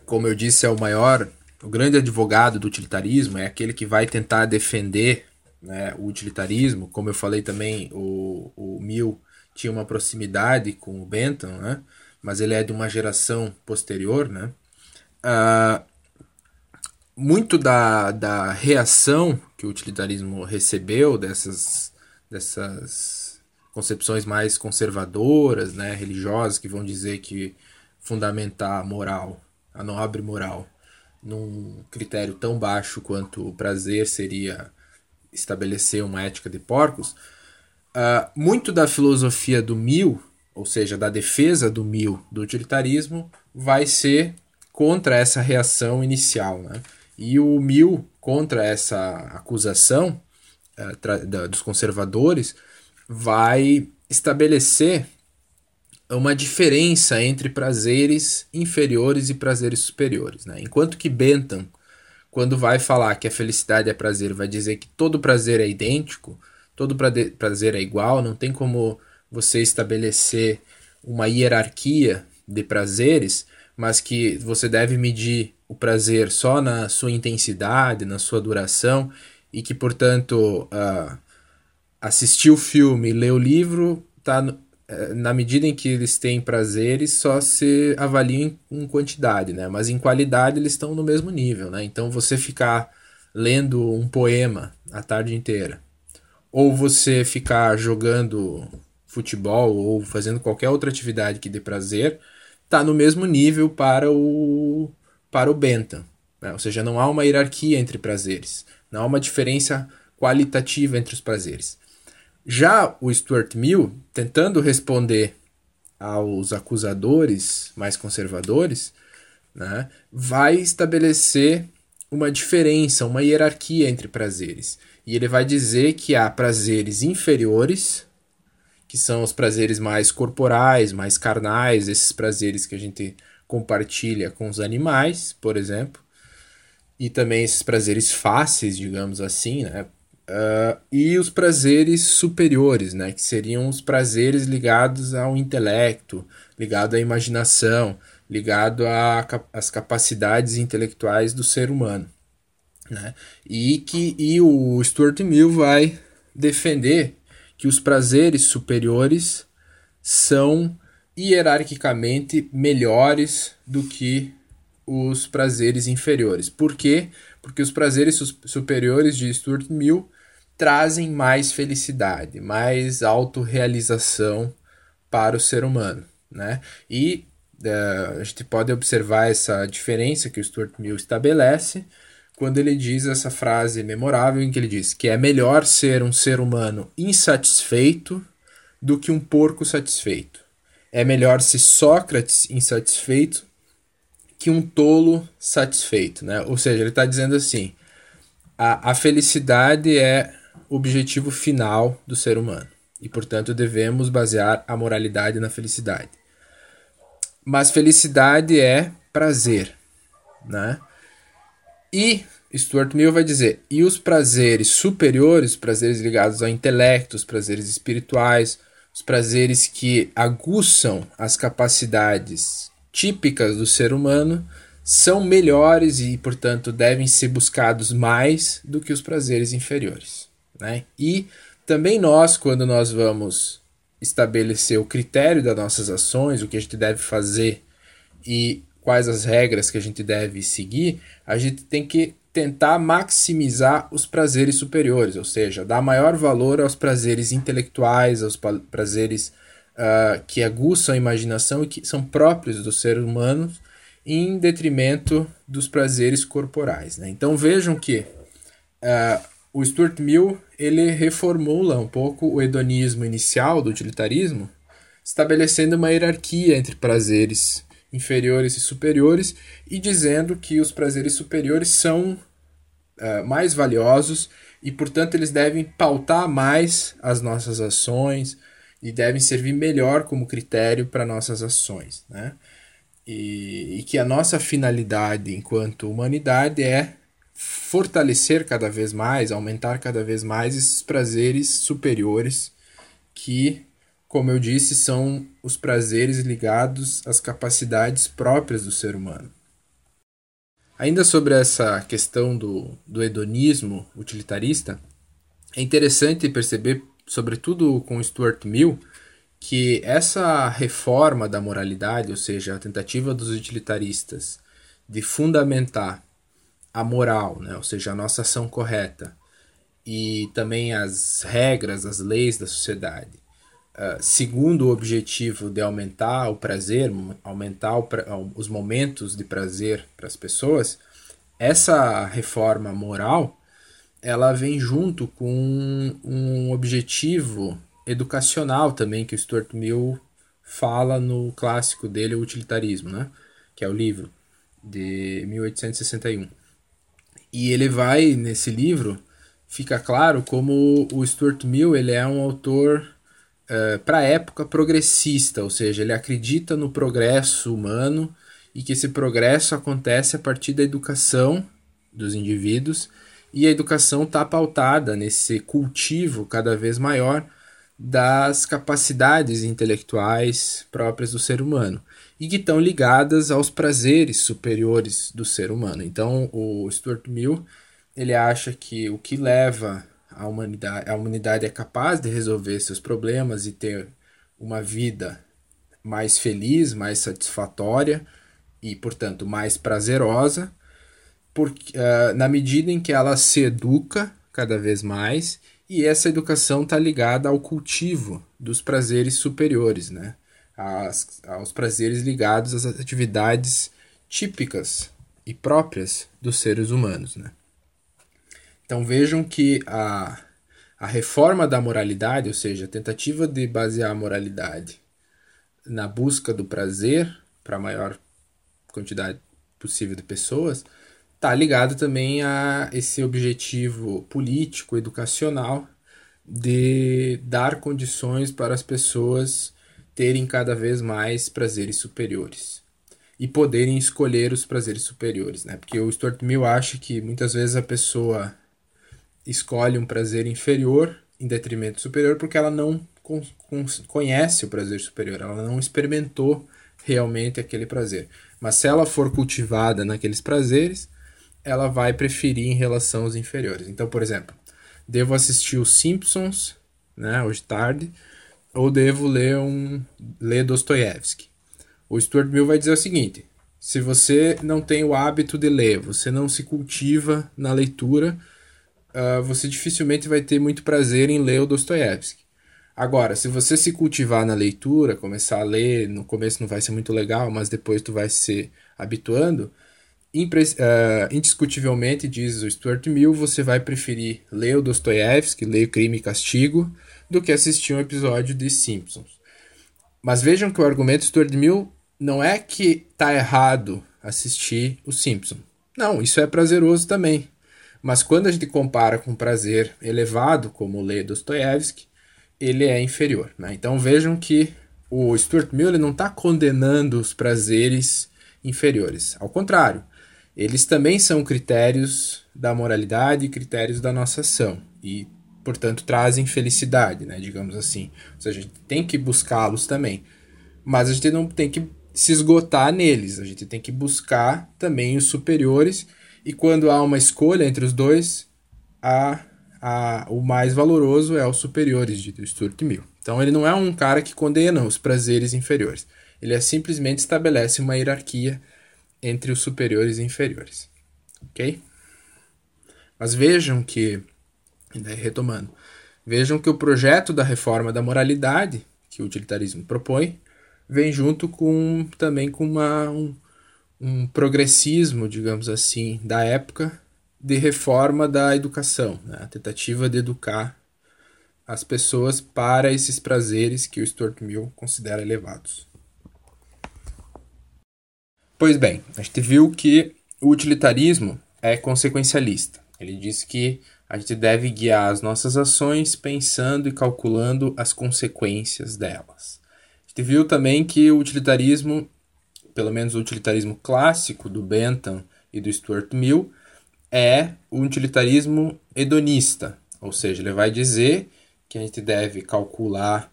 como eu disse, é o maior o grande advogado do utilitarismo é aquele que vai tentar defender né, o utilitarismo. Como eu falei também, o, o Mill tinha uma proximidade com o Bentham, né? mas ele é de uma geração posterior. Né? Uh, muito da, da reação que o utilitarismo recebeu dessas, dessas concepções mais conservadoras, né, religiosas, que vão dizer que fundamentar a moral, a nobre moral, num critério tão baixo quanto o prazer seria estabelecer uma ética de porcos, uh, muito da filosofia do mil, ou seja, da defesa do mil do utilitarismo, vai ser contra essa reação inicial. Né? E o mil contra essa acusação uh, dos conservadores vai estabelecer uma diferença entre prazeres inferiores e prazeres superiores. Né? Enquanto que Bentham, quando vai falar que a felicidade é prazer, vai dizer que todo prazer é idêntico, todo prazer é igual, não tem como você estabelecer uma hierarquia de prazeres, mas que você deve medir o prazer só na sua intensidade, na sua duração, e que, portanto, uh, assistir o filme, ler o livro, está é, na medida em que eles têm prazeres, só se avaliam em quantidade, né? Mas em qualidade eles estão no mesmo nível, né? Então você ficar lendo um poema a tarde inteira, ou você ficar jogando futebol ou fazendo qualquer outra atividade que dê prazer, tá no mesmo nível para o para o Bentham, né? Ou seja, não há uma hierarquia entre prazeres, não há uma diferença qualitativa entre os prazeres. Já o Stuart Mill, tentando responder aos acusadores mais conservadores, né, vai estabelecer uma diferença, uma hierarquia entre prazeres. E ele vai dizer que há prazeres inferiores, que são os prazeres mais corporais, mais carnais, esses prazeres que a gente compartilha com os animais, por exemplo, e também esses prazeres fáceis, digamos assim, né? Uh, e os prazeres superiores, né? Que seriam os prazeres ligados ao intelecto, ligado à imaginação, ligado às capacidades intelectuais do ser humano. Né? E que e o Stuart Mill vai defender que os prazeres superiores são hierarquicamente melhores do que os prazeres inferiores. Por quê? Porque os prazeres superiores de Stuart Mill trazem mais felicidade, mais autorrealização para o ser humano, né? E uh, a gente pode observar essa diferença que o Stuart Mill estabelece quando ele diz essa frase memorável em que ele diz que é melhor ser um ser humano insatisfeito do que um porco satisfeito. É melhor ser Sócrates insatisfeito que um tolo satisfeito, né? Ou seja, ele está dizendo assim: a, a felicidade é o objetivo final do ser humano e, portanto, devemos basear a moralidade na felicidade. Mas felicidade é prazer, né? E Stuart Mill vai dizer: e os prazeres superiores, prazeres ligados ao intelecto, os prazeres espirituais, os prazeres que aguçam as capacidades típicas do ser humano, são melhores e, portanto, devem ser buscados mais do que os prazeres inferiores. Né? E também nós, quando nós vamos estabelecer o critério das nossas ações, o que a gente deve fazer e quais as regras que a gente deve seguir, a gente tem que tentar maximizar os prazeres superiores, ou seja, dar maior valor aos prazeres intelectuais, aos prazeres uh, que aguçam a imaginação e que são próprios dos seres humanos, em detrimento dos prazeres corporais. Né? Então vejam que uh, o Stuart Mill ele reformula um pouco o hedonismo inicial do utilitarismo, estabelecendo uma hierarquia entre prazeres inferiores e superiores, e dizendo que os prazeres superiores são uh, mais valiosos e, portanto, eles devem pautar mais as nossas ações e devem servir melhor como critério para nossas ações. Né? E, e que a nossa finalidade enquanto humanidade é fortalecer cada vez mais, aumentar cada vez mais esses prazeres superiores que como eu disse, são os prazeres ligados às capacidades próprias do ser humano. Ainda sobre essa questão do, do hedonismo utilitarista, é interessante perceber, sobretudo com Stuart Mill, que essa reforma da moralidade, ou seja, a tentativa dos utilitaristas de fundamentar a moral, né, ou seja, a nossa ação correta, e também as regras, as leis da sociedade, ah, segundo o objetivo de aumentar o prazer, aumentar o pra, os momentos de prazer para as pessoas, essa reforma moral ela vem junto com um objetivo educacional também que o Stuart Mill fala no clássico dele, o Utilitarismo, né? que é o livro de 1861. E ele vai nesse livro fica claro como o Stuart Mill ele é um autor uh, para a época progressista, ou seja, ele acredita no progresso humano e que esse progresso acontece a partir da educação dos indivíduos e a educação está pautada nesse cultivo cada vez maior das capacidades intelectuais próprias do ser humano e que estão ligadas aos prazeres superiores do ser humano. Então, o Stuart Mill ele acha que o que leva a humanidade, a humanidade é capaz de resolver seus problemas e ter uma vida mais feliz, mais satisfatória e, portanto, mais prazerosa, porque, uh, na medida em que ela se educa cada vez mais e essa educação está ligada ao cultivo dos prazeres superiores, né? As, aos prazeres ligados às atividades típicas e próprias dos seres humanos. Né? Então vejam que a, a reforma da moralidade, ou seja, a tentativa de basear a moralidade na busca do prazer para a maior quantidade possível de pessoas, está ligado também a esse objetivo político, educacional, de dar condições para as pessoas terem cada vez mais prazeres superiores e poderem escolher os prazeres superiores, né? Porque o Stuart Mill acha que muitas vezes a pessoa escolhe um prazer inferior em detrimento do superior porque ela não conhece o prazer superior, ela não experimentou realmente aquele prazer. Mas se ela for cultivada naqueles prazeres, ela vai preferir em relação aos inferiores. Então, por exemplo, devo assistir os Simpsons, né, hoje tarde, ou devo ler um ler Dostoiévski. O Stuart Mill vai dizer o seguinte: se você não tem o hábito de ler, você não se cultiva na leitura, uh, você dificilmente vai ter muito prazer em ler o Dostoiévski. Agora, se você se cultivar na leitura, começar a ler, no começo não vai ser muito legal, mas depois tu vai se habituando, uh, indiscutivelmente, diz o Stuart Mill, você vai preferir ler o Dostoiévski, ler Crime e Castigo, do que assistir um episódio de Simpsons. Mas vejam que o argumento do Stuart Mill não é que tá errado assistir o Simpsons. Não, isso é prazeroso também. Mas quando a gente compara com prazer elevado, como ler Dostoiévski, ele é inferior. Né? Então vejam que o Stuart Mill não está condenando os prazeres inferiores. Ao contrário, eles também são critérios da moralidade critérios da nossa ação. E, portanto, trazem felicidade, né? digamos assim. Ou seja, a gente tem que buscá-los também. Mas a gente não tem que se esgotar neles. A gente tem que buscar também os superiores e quando há uma escolha entre os dois, o mais valoroso é os superiores de Stuart Mill. Então ele não é um cara que condena os prazeres inferiores. Ele é simplesmente estabelece uma hierarquia entre os superiores e inferiores. Ok? Mas vejam que, retomando, vejam que o projeto da reforma da moralidade que o utilitarismo propõe vem junto com também com uma, um, um progressismo, digamos assim, da época de reforma da educação, né? a tentativa de educar as pessoas para esses prazeres que o Stuart Mill considera elevados. Pois bem, a gente viu que o utilitarismo é consequencialista. Ele diz que a gente deve guiar as nossas ações pensando e calculando as consequências delas. A gente viu também que o utilitarismo pelo menos o utilitarismo clássico do Bentham e do Stuart Mill, é o utilitarismo hedonista, ou seja, ele vai dizer que a gente deve calcular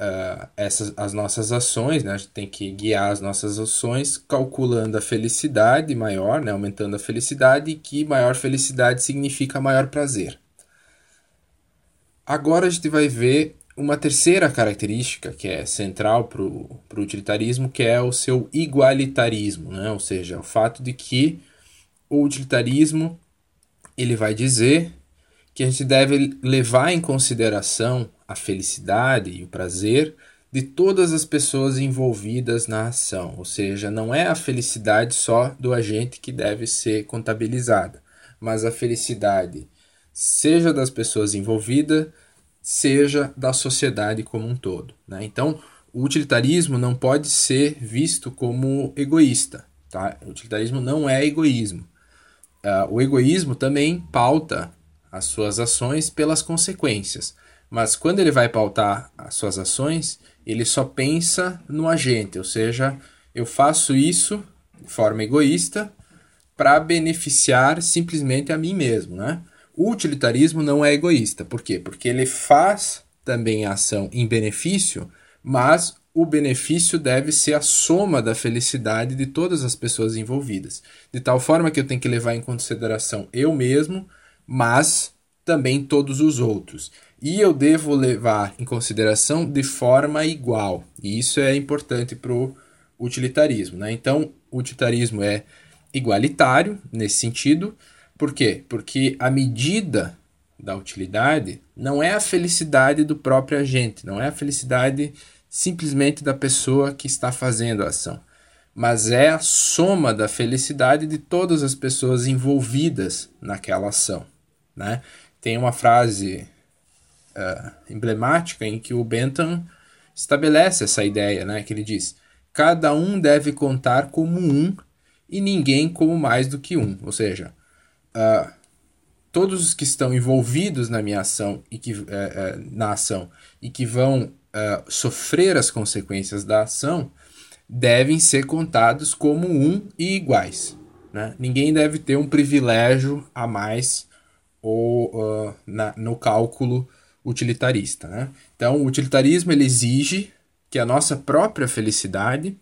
uh, essas, as nossas ações, né? a gente tem que guiar as nossas ações calculando a felicidade maior, né? aumentando a felicidade, e que maior felicidade significa maior prazer. Agora a gente vai ver uma terceira característica que é central para o utilitarismo, que é o seu igualitarismo, né? ou seja, o fato de que o utilitarismo ele vai dizer que a gente deve levar em consideração a felicidade e o prazer de todas as pessoas envolvidas na ação, ou seja, não é a felicidade só do agente que deve ser contabilizada, mas a felicidade seja das pessoas envolvidas, seja da sociedade como um todo. Né? Então, o utilitarismo não pode ser visto como egoísta. Tá? O utilitarismo não é egoísmo. Uh, o egoísmo também pauta as suas ações pelas consequências. Mas quando ele vai pautar as suas ações, ele só pensa no agente, ou seja, eu faço isso de forma egoísta para beneficiar simplesmente a mim mesmo, né? O utilitarismo não é egoísta. Por quê? Porque ele faz também a ação em benefício, mas o benefício deve ser a soma da felicidade de todas as pessoas envolvidas. De tal forma que eu tenho que levar em consideração eu mesmo, mas também todos os outros. E eu devo levar em consideração de forma igual. E isso é importante para o utilitarismo. Né? Então, o utilitarismo é igualitário nesse sentido, por quê? Porque a medida da utilidade não é a felicidade do próprio agente, não é a felicidade simplesmente da pessoa que está fazendo a ação, mas é a soma da felicidade de todas as pessoas envolvidas naquela ação. Né? Tem uma frase uh, emblemática em que o Bentham estabelece essa ideia, né? Que ele diz: cada um deve contar como um e ninguém como mais do que um. Ou seja, uh, todos os que estão envolvidos na minha ação e que uh, uh, na ação e que vão sofrer as consequências da ação devem ser contados como um e iguais. Né? Ninguém deve ter um privilégio a mais ou na, no cálculo utilitarista. Né? Então, o utilitarismo ele exige que a nossa própria felicidade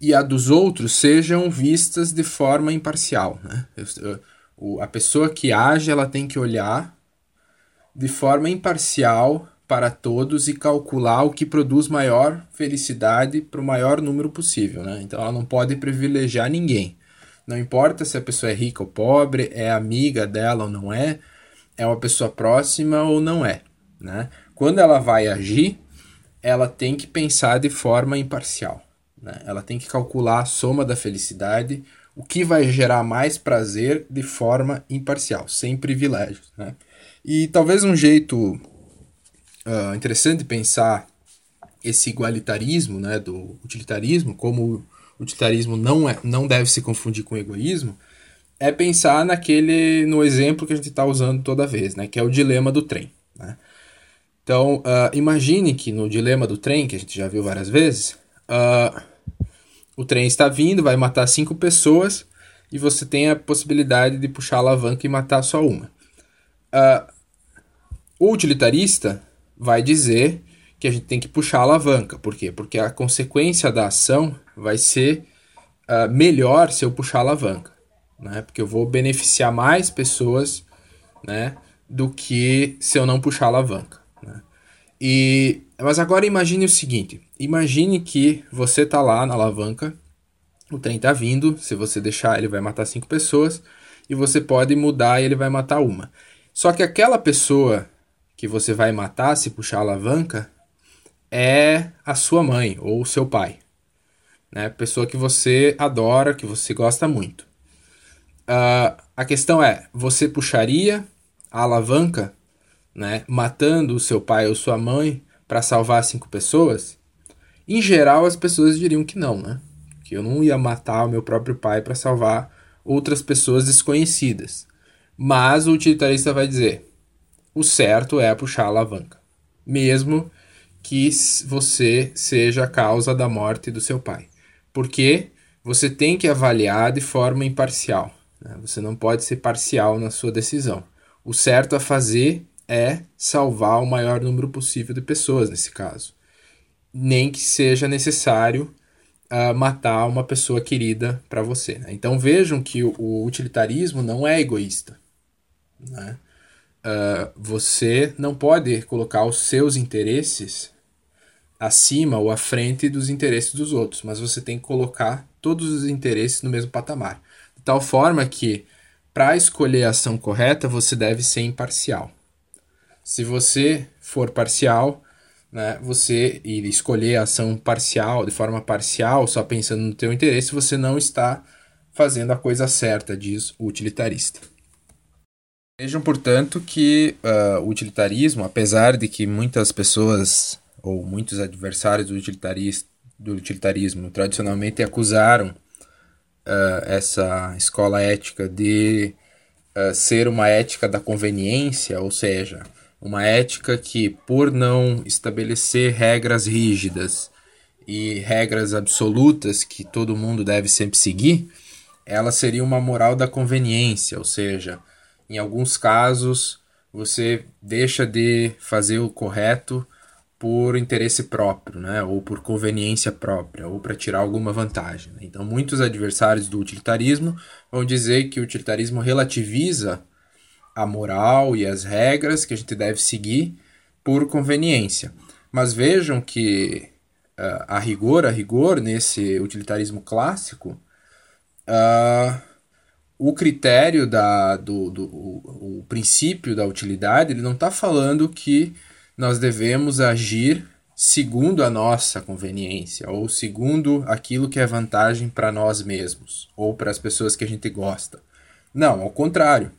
e a dos outros sejam vistas de forma imparcial. Né? a pessoa que age ela tem que olhar de forma imparcial para todos e calcular o que produz maior felicidade para o maior número possível. Né? Então ela não pode privilegiar ninguém. Não importa se a pessoa é rica ou pobre, é amiga dela ou não é, é uma pessoa próxima ou não é. Né? Quando ela vai agir, ela tem que pensar de forma imparcial. Né? Ela tem que calcular a soma da felicidade, o que vai gerar mais prazer de forma imparcial, sem privilégios. Né? E talvez um jeito uh, interessante de pensar esse igualitarismo né, do utilitarismo, como o utilitarismo não, é, não deve se confundir com egoísmo, é pensar naquele no exemplo que a gente está usando toda vez, né, que é o dilema do trem. Né? Então, uh, imagine que no dilema do trem, que a gente já viu várias vezes, uh, o trem está vindo, vai matar cinco pessoas e você tem a possibilidade de puxar a alavanca e matar só uma. Uh, o utilitarista vai dizer que a gente tem que puxar a alavanca. Por quê? Porque a consequência da ação vai ser melhor se eu puxar a alavanca. Né? Porque eu vou beneficiar mais pessoas né, do que se eu não puxar a alavanca. Né? E, mas agora imagine o seguinte: imagine que você tá lá na alavanca, o trem tá vindo, se você deixar ele vai matar cinco pessoas e você pode mudar e ele vai matar uma. Só que aquela pessoa que você vai matar se puxar a alavanca é a sua mãe ou o seu pai, né? Pessoa que você adora, que você gosta muito. Uh, a questão é: você puxaria a alavanca né, matando o seu pai ou sua mãe para salvar cinco pessoas, em geral as pessoas diriam que não, né? Que eu não ia matar o meu próprio pai para salvar outras pessoas desconhecidas. Mas o utilitarista vai dizer: o certo é puxar a alavanca, mesmo que você seja a causa da morte do seu pai. Porque você tem que avaliar de forma imparcial. Né? Você não pode ser parcial na sua decisão. O certo a fazer é salvar o maior número possível de pessoas nesse caso. Nem que seja necessário uh, matar uma pessoa querida para você. Né? Então vejam que o, o, utilitarismo não é egoísta. Né? Uh, você não pode colocar os seus interesses acima ou à frente dos interesses dos outros, mas você tem que colocar todos os interesses no mesmo patamar. De tal forma que, para escolher a ação correta, você deve ser imparcial. Se você for parcial, né, você ir escolher a ação parcial, de forma parcial, só pensando no teu interesse, você não está fazendo a coisa certa, diz o utilitarista. Vejam, portanto, que uh, o utilitarismo, apesar de que muitas pessoas ou muitos adversários do, do utilitarismo tradicionalmente acusaram uh, essa escola ética de uh, ser uma ética da conveniência, ou seja, uma ética que, por não estabelecer regras rígidas e regras absolutas que todo mundo deve sempre seguir, ela seria uma moral da conveniência, ou seja, em alguns casos você deixa de fazer o correto por interesse próprio, né, ou por conveniência própria, ou para tirar alguma vantagem. Né? Então, muitos adversários do utilitarismo vão dizer que o utilitarismo relativiza a moral e as regras que a gente deve seguir por conveniência. Mas vejam que uh, a rigor, a rigor, nesse utilitarismo clássico, uh, o critério da, do, do o, o, princípio da utilidade, ele não está falando que nós devemos agir segundo a nossa conveniência ou segundo aquilo que é vantagem para nós mesmos ou para as pessoas que a gente gosta. Não, ao contrário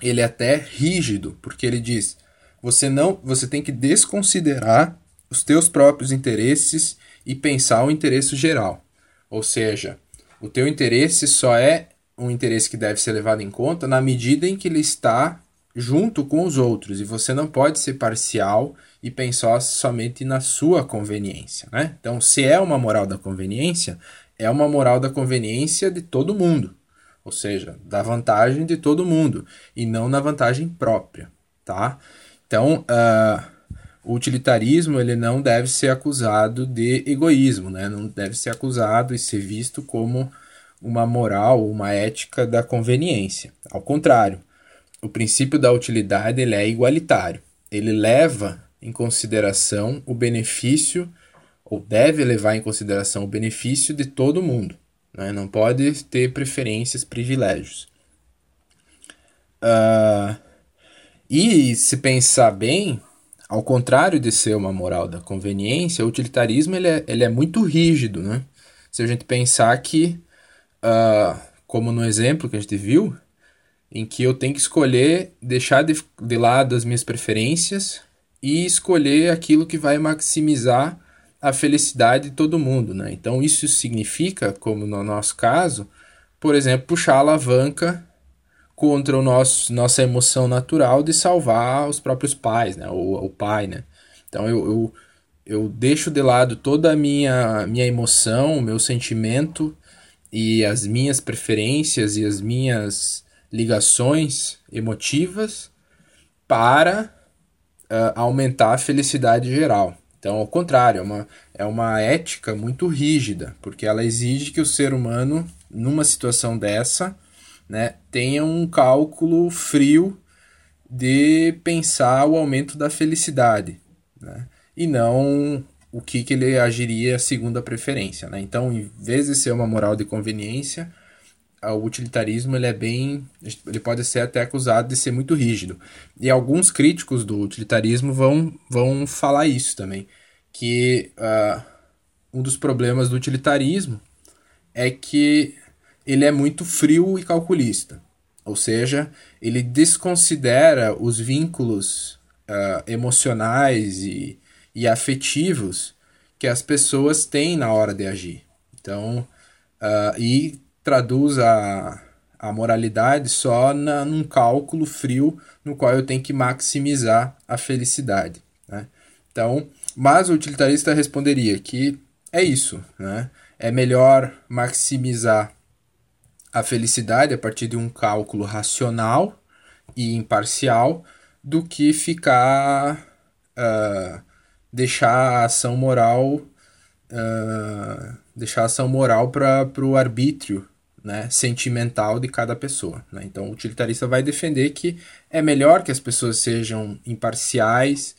ele é até rígido, porque ele diz: você não, você tem que desconsiderar os teus próprios interesses e pensar o interesse geral. Ou seja, o teu interesse só é um interesse que deve ser levado em conta na medida em que ele está junto com os outros e você não pode ser parcial e pensar somente na sua conveniência, né? Então, se é uma moral da conveniência, é uma moral da conveniência de todo mundo, ou seja, da vantagem de todo mundo e não na vantagem própria, tá? Então, uh, o utilitarismo ele não deve ser acusado de egoísmo, né? Não deve ser acusado e ser visto como uma moral, uma ética da conveniência. Ao contrário, o princípio da utilidade ele é igualitário. Ele leva em consideração o benefício ou deve levar em consideração o benefício de todo mundo. Né? Não pode ter preferências, privilégios. Uh, e se pensar bem, ao contrário de ser uma moral da conveniência, o utilitarismo ele é, ele é muito rígido. Né? Se a gente pensar que, uh, como no exemplo que a gente viu, em que eu tenho que escolher deixar de, de lado as minhas preferências e escolher aquilo que vai maximizar a felicidade de todo mundo, né? Então isso significa, como no nosso caso, por exemplo, puxar a alavanca contra o nosso nossa emoção natural de salvar os próprios pais, né? Ou o pai, né? Então eu, eu, eu deixo de lado toda a minha minha emoção, o meu sentimento e as minhas preferências e as minhas ligações emotivas para uh, aumentar a felicidade geral. Então, ao contrário, é uma, é uma ética muito rígida, porque ela exige que o ser humano, numa situação dessa, né, tenha um cálculo frio de pensar o aumento da felicidade, né, e não o que, que ele agiria segundo a preferência. Né? Então, em vez de ser uma moral de conveniência, o utilitarismo ele é bem ele pode ser até acusado de ser muito rígido. E alguns críticos do utilitarismo vão vão falar isso também que uh, um dos problemas do utilitarismo é que ele é muito frio e calculista. Ou seja ele desconsidera os vínculos uh, emocionais e, e afetivos que as pessoas têm na hora de agir. Então uh, e traduz a, a moralidade só na, num cálculo frio no qual eu tenho que maximizar a felicidade. Né? Então, mas o utilitarista responderia que é isso, né? é melhor maximizar a felicidade a partir de um cálculo racional e imparcial do que ficar uh, deixar a ação moral uh, deixar a ação moral para o arbítrio né, sentimental de cada pessoa. Né? Então, o utilitarista vai defender que é melhor que as pessoas sejam imparciais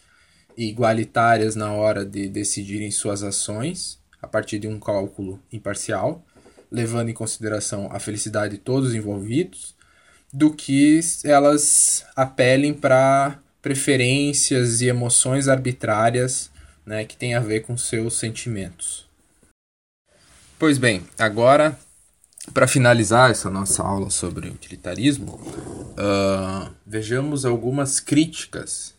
e igualitárias na hora de decidirem suas ações, a partir de um cálculo imparcial, levando em consideração a felicidade de todos os envolvidos, do que elas apelem para preferências e emoções arbitrárias né, que têm a ver com seus sentimentos. Pois bem, agora para finalizar essa nossa aula sobre utilitarismo, uh, vejamos algumas críticas,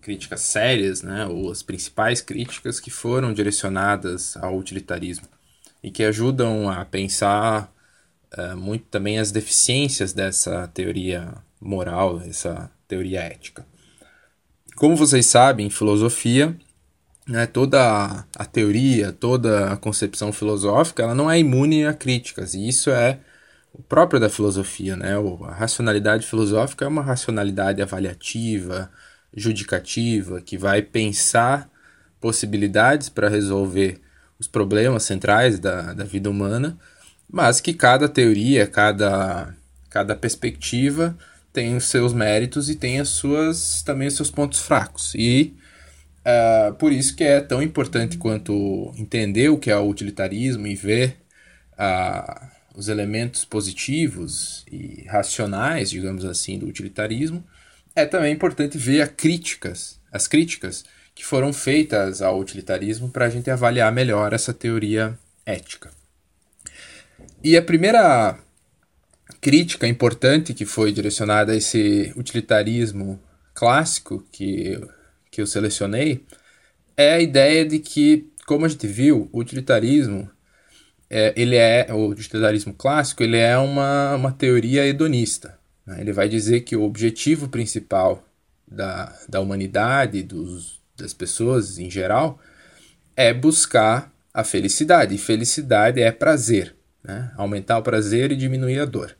críticas sérias, né, ou as principais críticas que foram direcionadas ao utilitarismo e que ajudam a pensar uh, muito também as deficiências dessa teoria moral, essa teoria ética. Como vocês sabem, em filosofia, né, toda a teoria, toda a concepção filosófica, ela não é imune a críticas, e isso é o próprio da filosofia, né? A racionalidade filosófica é uma racionalidade avaliativa, judicativa, que vai pensar possibilidades para resolver os problemas centrais da, da vida humana, mas que cada teoria, cada, cada perspectiva tem os seus méritos e tem as suas também os seus pontos fracos. E Uh, por isso que é tão importante quanto entender o que é o utilitarismo e ver uh, os elementos positivos e racionais, digamos assim, do utilitarismo, é também importante ver críticas, as críticas que foram feitas ao utilitarismo para a gente avaliar melhor essa teoria ética. E a primeira crítica importante que foi direcionada a esse utilitarismo clássico que, que eu selecionei é a ideia de que, como a gente viu, o utilitarismo é, ele é o utilitarismo clássico ele é uma, uma teoria hedonista. Né? Ele vai dizer que o objetivo principal da, da humanidade, dos, das pessoas em geral, é buscar a felicidade. E felicidade é prazer, né? aumentar o prazer e diminuir a dor.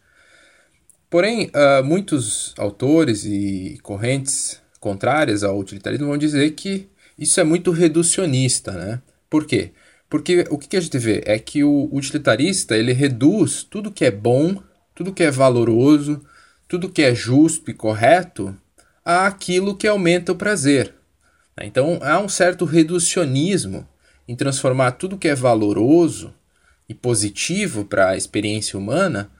Porém, uh, muitos autores e correntes contrárias ao utilitarismo vão dizer que isso é muito reducionista. Né? Por quê? Porque o que a gente vê é que o utilitarista ele reduz tudo que é bom, tudo que é valoroso, tudo que é justo e correto àquilo que aumenta o prazer. Então há um certo reducionismo em transformar tudo que é valoroso e positivo para a experiência humana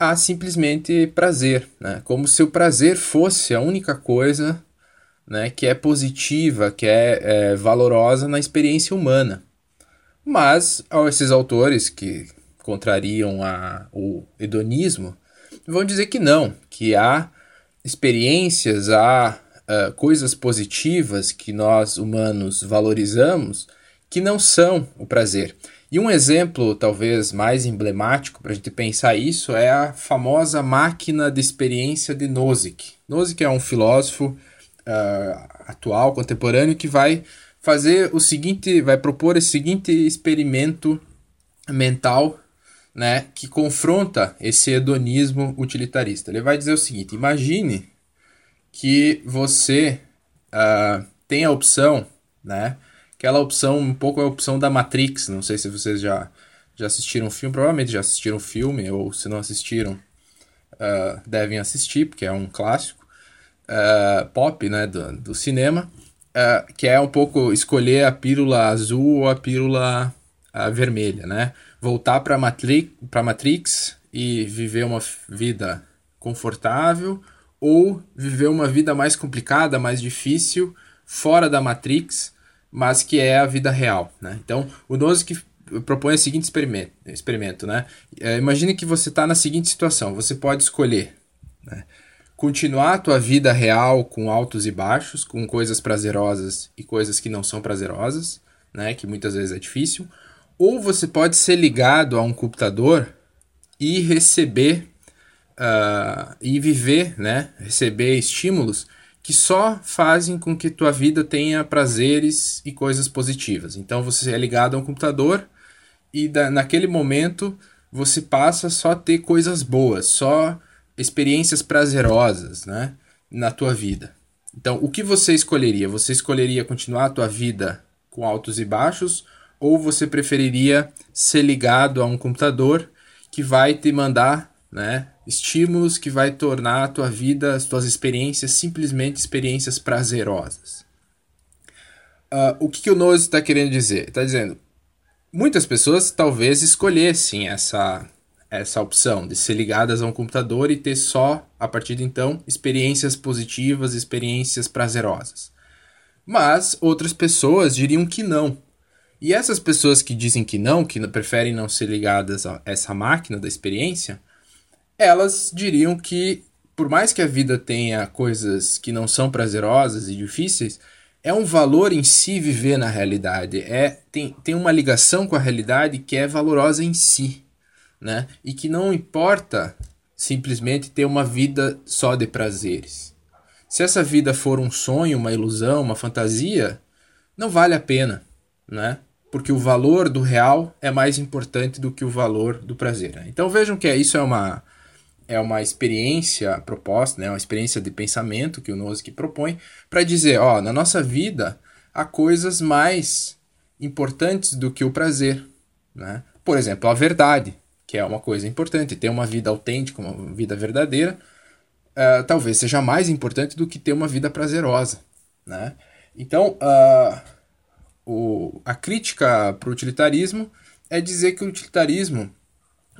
a simplesmente prazer, né? como se o prazer fosse a única coisa né, que é positiva, que é, é valorosa na experiência humana. Mas esses autores que contrariam a, o hedonismo vão dizer que não, que há experiências, há uh, coisas positivas que nós humanos valorizamos que não são o prazer. E um exemplo talvez mais emblemático para a gente pensar isso é a famosa máquina de experiência de Nozick. Nozick é um filósofo uh, atual, contemporâneo, que vai fazer o seguinte, vai propor esse seguinte experimento mental, né, que confronta esse hedonismo utilitarista. Ele vai dizer o seguinte: imagine que você uh, tem a opção, né, aquela opção um pouco a opção da Matrix. Não sei se vocês já já assistiram o filme, provavelmente já assistiram o filme ou se não assistiram uh, devem assistir porque é um clássico uh, pop, né, do, do cinema. Uh, que é um pouco escolher a pílula azul ou a pílula uh, vermelha, né? Voltar para Matrix, Matrix e viver uma vida confortável ou viver uma vida mais complicada, mais difícil, fora da Matrix, mas que é a vida real, né? Então, o Nozick propõe o seguinte experimento, experimento né? Uh, imagine que você está na seguinte situação, você pode escolher, né? Continuar a tua vida real com altos e baixos, com coisas prazerosas e coisas que não são prazerosas, né, que muitas vezes é difícil, ou você pode ser ligado a um computador e receber uh, e viver, né, receber estímulos que só fazem com que tua vida tenha prazeres e coisas positivas. Então você é ligado a um computador e da, naquele momento você passa só a ter coisas boas, só experiências prazerosas, né, na tua vida. Então, o que você escolheria? Você escolheria continuar a tua vida com altos e baixos ou você preferiria ser ligado a um computador que vai te mandar, né, estímulos que vai tornar a tua vida, as tuas experiências simplesmente experiências prazerosas? Uh, o que, que o Nose está querendo dizer? Está dizendo, muitas pessoas talvez escolhessem essa essa opção de ser ligadas a um computador e ter só, a partir de então, experiências positivas, experiências prazerosas. Mas outras pessoas diriam que não. E essas pessoas que dizem que não, que preferem não ser ligadas a essa máquina da experiência, elas diriam que, por mais que a vida tenha coisas que não são prazerosas e difíceis, é um valor em si viver na realidade. É, tem, tem uma ligação com a realidade que é valorosa em si né? E que não importa simplesmente ter uma vida só de prazeres. Se essa vida for um sonho, uma ilusão, uma fantasia, não vale a pena, né? Porque o valor do real é mais importante do que o valor do prazer. Né? Então vejam que isso é uma é uma experiência proposta, né? Uma experiência de pensamento que o Nozick propõe para dizer, ó, na nossa vida há coisas mais importantes do que o prazer, né? Por exemplo, a verdade que é uma coisa importante. Ter uma vida autêntica, uma vida verdadeira, uh, talvez seja mais importante do que ter uma vida prazerosa. Né? Então, uh, o, a crítica para o utilitarismo é dizer que o utilitarismo,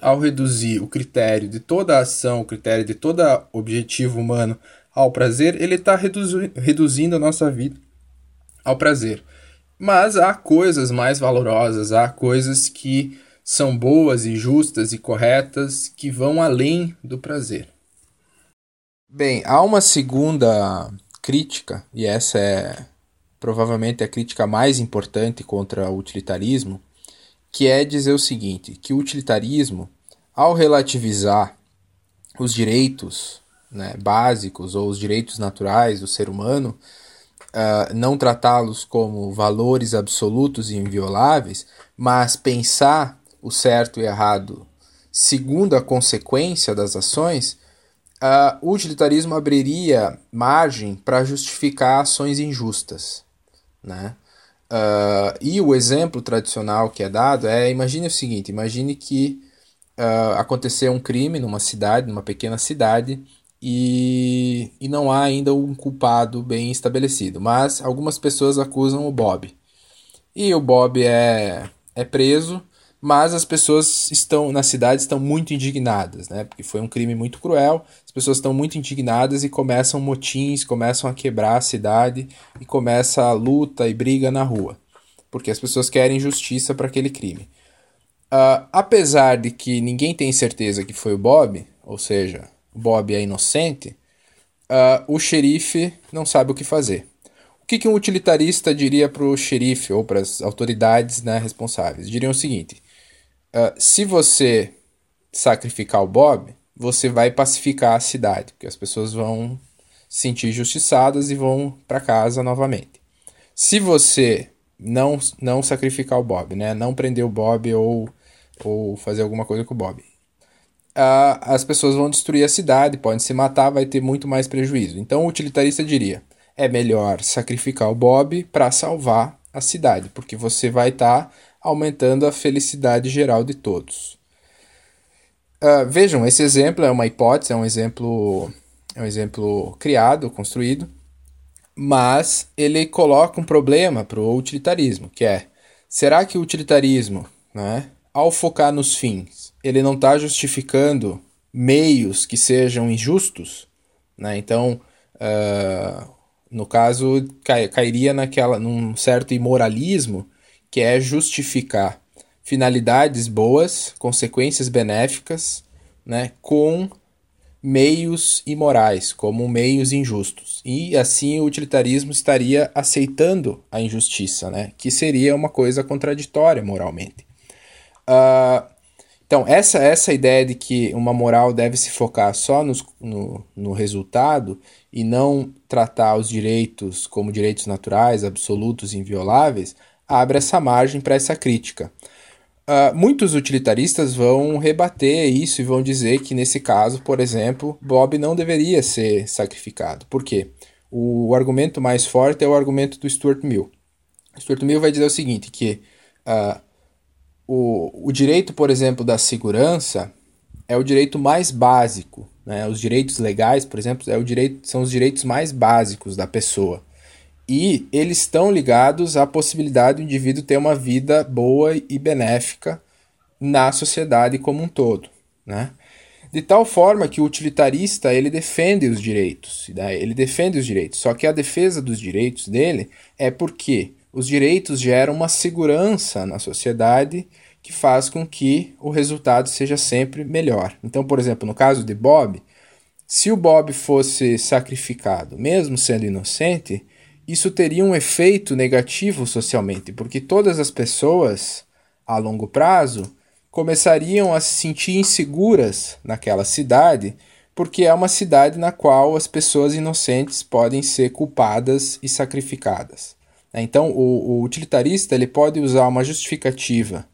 ao reduzir o critério de toda ação, o critério de todo objetivo humano ao prazer, ele está reduzi reduzindo a nossa vida ao prazer. Mas há coisas mais valorosas, há coisas que são boas e justas e corretas que vão além do prazer. Bem, há uma segunda crítica, e essa é provavelmente a crítica mais importante contra o utilitarismo, que é dizer o seguinte, que o utilitarismo, ao relativizar os direitos né, básicos ou os direitos naturais do ser humano, uh, não tratá-los como valores absolutos e invioláveis, mas pensar o certo e errado segundo a consequência das ações, uh, o utilitarismo abriria margem para justificar ações injustas. Né? Uh, e o exemplo tradicional que é dado é: imagine o seguinte, imagine que uh, aconteceu um crime numa cidade, numa pequena cidade, e, e não há ainda um culpado bem estabelecido, mas algumas pessoas acusam o Bob. E o Bob é, é preso, mas as pessoas estão na cidade estão muito indignadas, né? Porque foi um crime muito cruel. As pessoas estão muito indignadas e começam motins, começam a quebrar a cidade e começa a luta e briga na rua, porque as pessoas querem justiça para aquele crime. Uh, apesar de que ninguém tem certeza que foi o Bob, ou seja, o Bob é inocente, uh, o xerife não sabe o que fazer. O que, que um utilitarista diria para o xerife ou para as autoridades né, responsáveis? Diriam o seguinte: uh, se você sacrificar o Bob, você vai pacificar a cidade, porque as pessoas vão se sentir justiçadas e vão para casa novamente. Se você não não sacrificar o Bob, né, não prender o Bob ou ou fazer alguma coisa com o Bob. Uh, as pessoas vão destruir a cidade, podem se matar, vai ter muito mais prejuízo. Então o utilitarista diria: é melhor sacrificar o Bob para salvar a cidade, porque você vai estar tá aumentando a felicidade geral de todos. Uh, vejam, esse exemplo é uma hipótese, é um exemplo, é um exemplo criado, construído, mas ele coloca um problema para o utilitarismo, que é: será que o utilitarismo, né, ao focar nos fins, ele não está justificando meios que sejam injustos, né? Então, uh, no caso, cai, cairia naquela, num certo imoralismo que é justificar finalidades boas, consequências benéficas, né, com meios imorais, como meios injustos. E assim o utilitarismo estaria aceitando a injustiça, né, que seria uma coisa contraditória moralmente. Uh, então, essa, essa ideia de que uma moral deve se focar só nos, no, no resultado e não tratar os direitos como direitos naturais, absolutos invioláveis, abre essa margem para essa crítica. Uh, muitos utilitaristas vão rebater isso e vão dizer que, nesse caso, por exemplo, Bob não deveria ser sacrificado. Por quê? O, o argumento mais forte é o argumento do Stuart Mill. Stuart Mill vai dizer o seguinte, que uh, o, o direito, por exemplo, da segurança é o direito mais básico. Né? Os direitos legais, por exemplo, é o direito, são os direitos mais básicos da pessoa. E eles estão ligados à possibilidade do indivíduo ter uma vida boa e benéfica na sociedade como um todo. Né? De tal forma que o utilitarista ele defende os direitos, né? ele defende os direitos, só que a defesa dos direitos dele é porque os direitos geram uma segurança na sociedade que faz com que o resultado seja sempre melhor. Então, por exemplo, no caso de Bob, se o Bob fosse sacrificado, mesmo sendo inocente, isso teria um efeito negativo socialmente, porque todas as pessoas, a longo prazo, começariam a se sentir inseguras naquela cidade, porque é uma cidade na qual as pessoas inocentes podem ser culpadas e sacrificadas. Né? Então, o, o utilitarista ele pode usar uma justificativa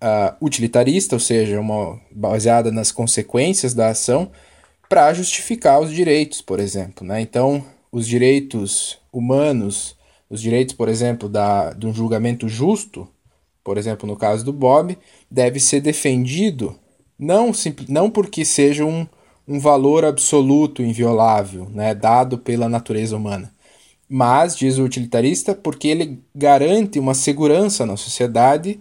uh, utilitarista, ou seja, uma baseada nas consequências da ação, para justificar os direitos, por exemplo. Né? Então, os direitos humanos, os direitos, por exemplo, da, de um julgamento justo, por exemplo, no caso do Bob, deve ser defendido não, não porque seja um, um valor absoluto, inviolável, né, dado pela natureza humana, mas, diz o utilitarista, porque ele garante uma segurança na sociedade,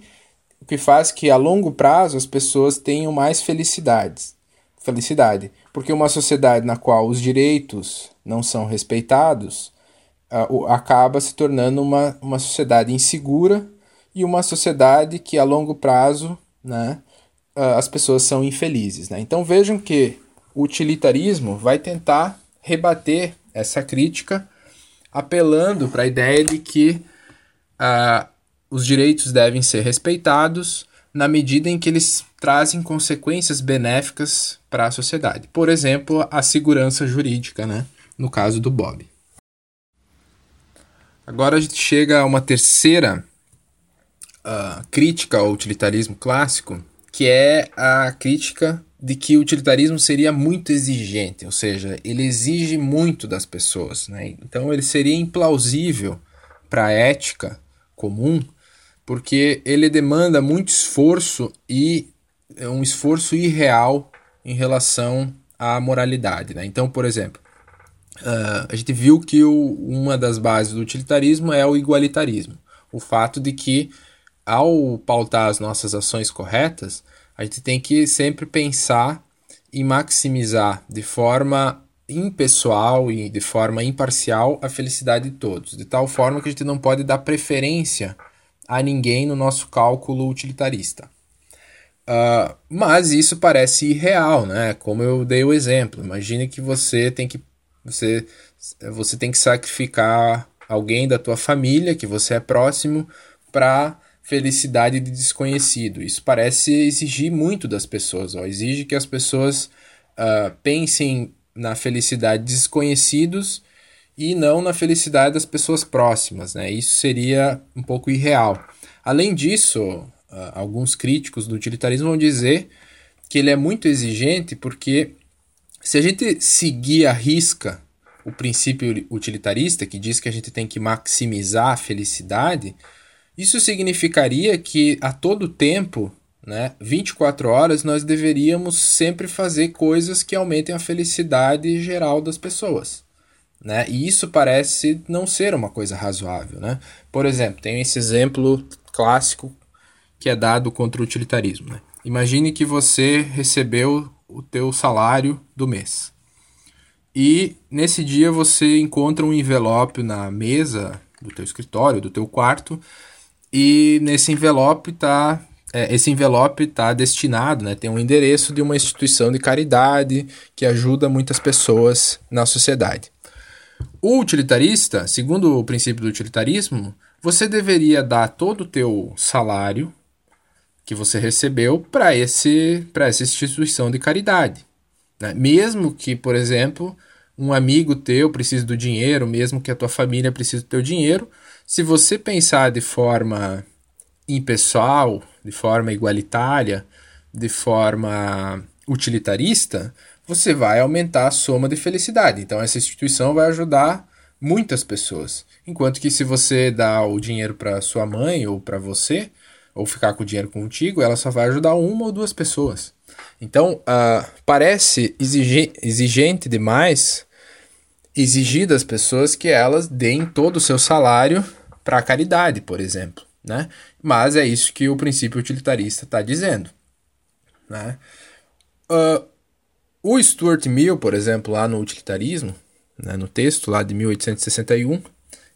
o que faz que a longo prazo as pessoas tenham mais felicidades. Felicidade. Porque uma sociedade na qual os direitos não são respeitados acaba se tornando uma, uma sociedade insegura e uma sociedade que a longo prazo né, as pessoas são infelizes. Né? Então vejam que o utilitarismo vai tentar rebater essa crítica apelando para a ideia de que uh, os direitos devem ser respeitados na medida em que eles trazem consequências benéficas para a sociedade. Por exemplo, a segurança jurídica, né? no caso do Bob. Agora a gente chega a uma terceira uh, crítica ao utilitarismo clássico, que é a crítica de que o utilitarismo seria muito exigente, ou seja, ele exige muito das pessoas. Né? Então ele seria implausível para a ética comum, porque ele demanda muito esforço e é um esforço irreal em relação à moralidade. Né? Então, por exemplo, uh, a gente viu que o, uma das bases do utilitarismo é o igualitarismo. O fato de que, ao pautar as nossas ações corretas, a gente tem que sempre pensar em maximizar de forma impessoal e de forma imparcial a felicidade de todos, de tal forma que a gente não pode dar preferência a ninguém no nosso cálculo utilitarista. Uh, mas isso parece irreal, né? Como eu dei o exemplo. Imagine que você tem que você, você tem que sacrificar alguém da tua família que você é próximo para felicidade de desconhecido. Isso parece exigir muito das pessoas. Ó. Exige que as pessoas uh, pensem na felicidade de desconhecidos e não na felicidade das pessoas próximas. Né? Isso seria um pouco irreal. Além disso, uh, alguns críticos do utilitarismo vão dizer que ele é muito exigente porque se a gente seguir a risca o princípio utilitarista, que diz que a gente tem que maximizar a felicidade, isso significaria que a todo tempo, né, 24 horas, nós deveríamos sempre fazer coisas que aumentem a felicidade geral das pessoas. Né? E isso parece não ser uma coisa razoável. Né? Por exemplo, tem esse exemplo clássico que é dado contra o utilitarismo. Né? Imagine que você recebeu o teu salário do mês. E nesse dia você encontra um envelope na mesa do teu escritório, do teu quarto, e nesse envelope tá é, esse envelope está destinado, né, tem um endereço de uma instituição de caridade que ajuda muitas pessoas na sociedade. O utilitarista, segundo o princípio do utilitarismo, você deveria dar todo o teu salário que você recebeu para esse para essa instituição de caridade, né? mesmo que, por exemplo, um amigo teu precise do dinheiro, mesmo que a tua família precise do teu dinheiro, se você pensar de forma impessoal, de forma igualitária, de forma utilitarista, você vai aumentar a soma de felicidade. Então essa instituição vai ajudar muitas pessoas. Enquanto que se você dá o dinheiro para sua mãe ou para você, ou ficar com o dinheiro contigo, ela só vai ajudar uma ou duas pessoas. Então, uh, parece exigente demais exigir das pessoas que elas deem todo o seu salário para a caridade, por exemplo. Né? Mas é isso que o princípio utilitarista está dizendo. Né? Uh, o Stuart Mill, por exemplo, lá no Utilitarismo, né, no texto lá de 1861,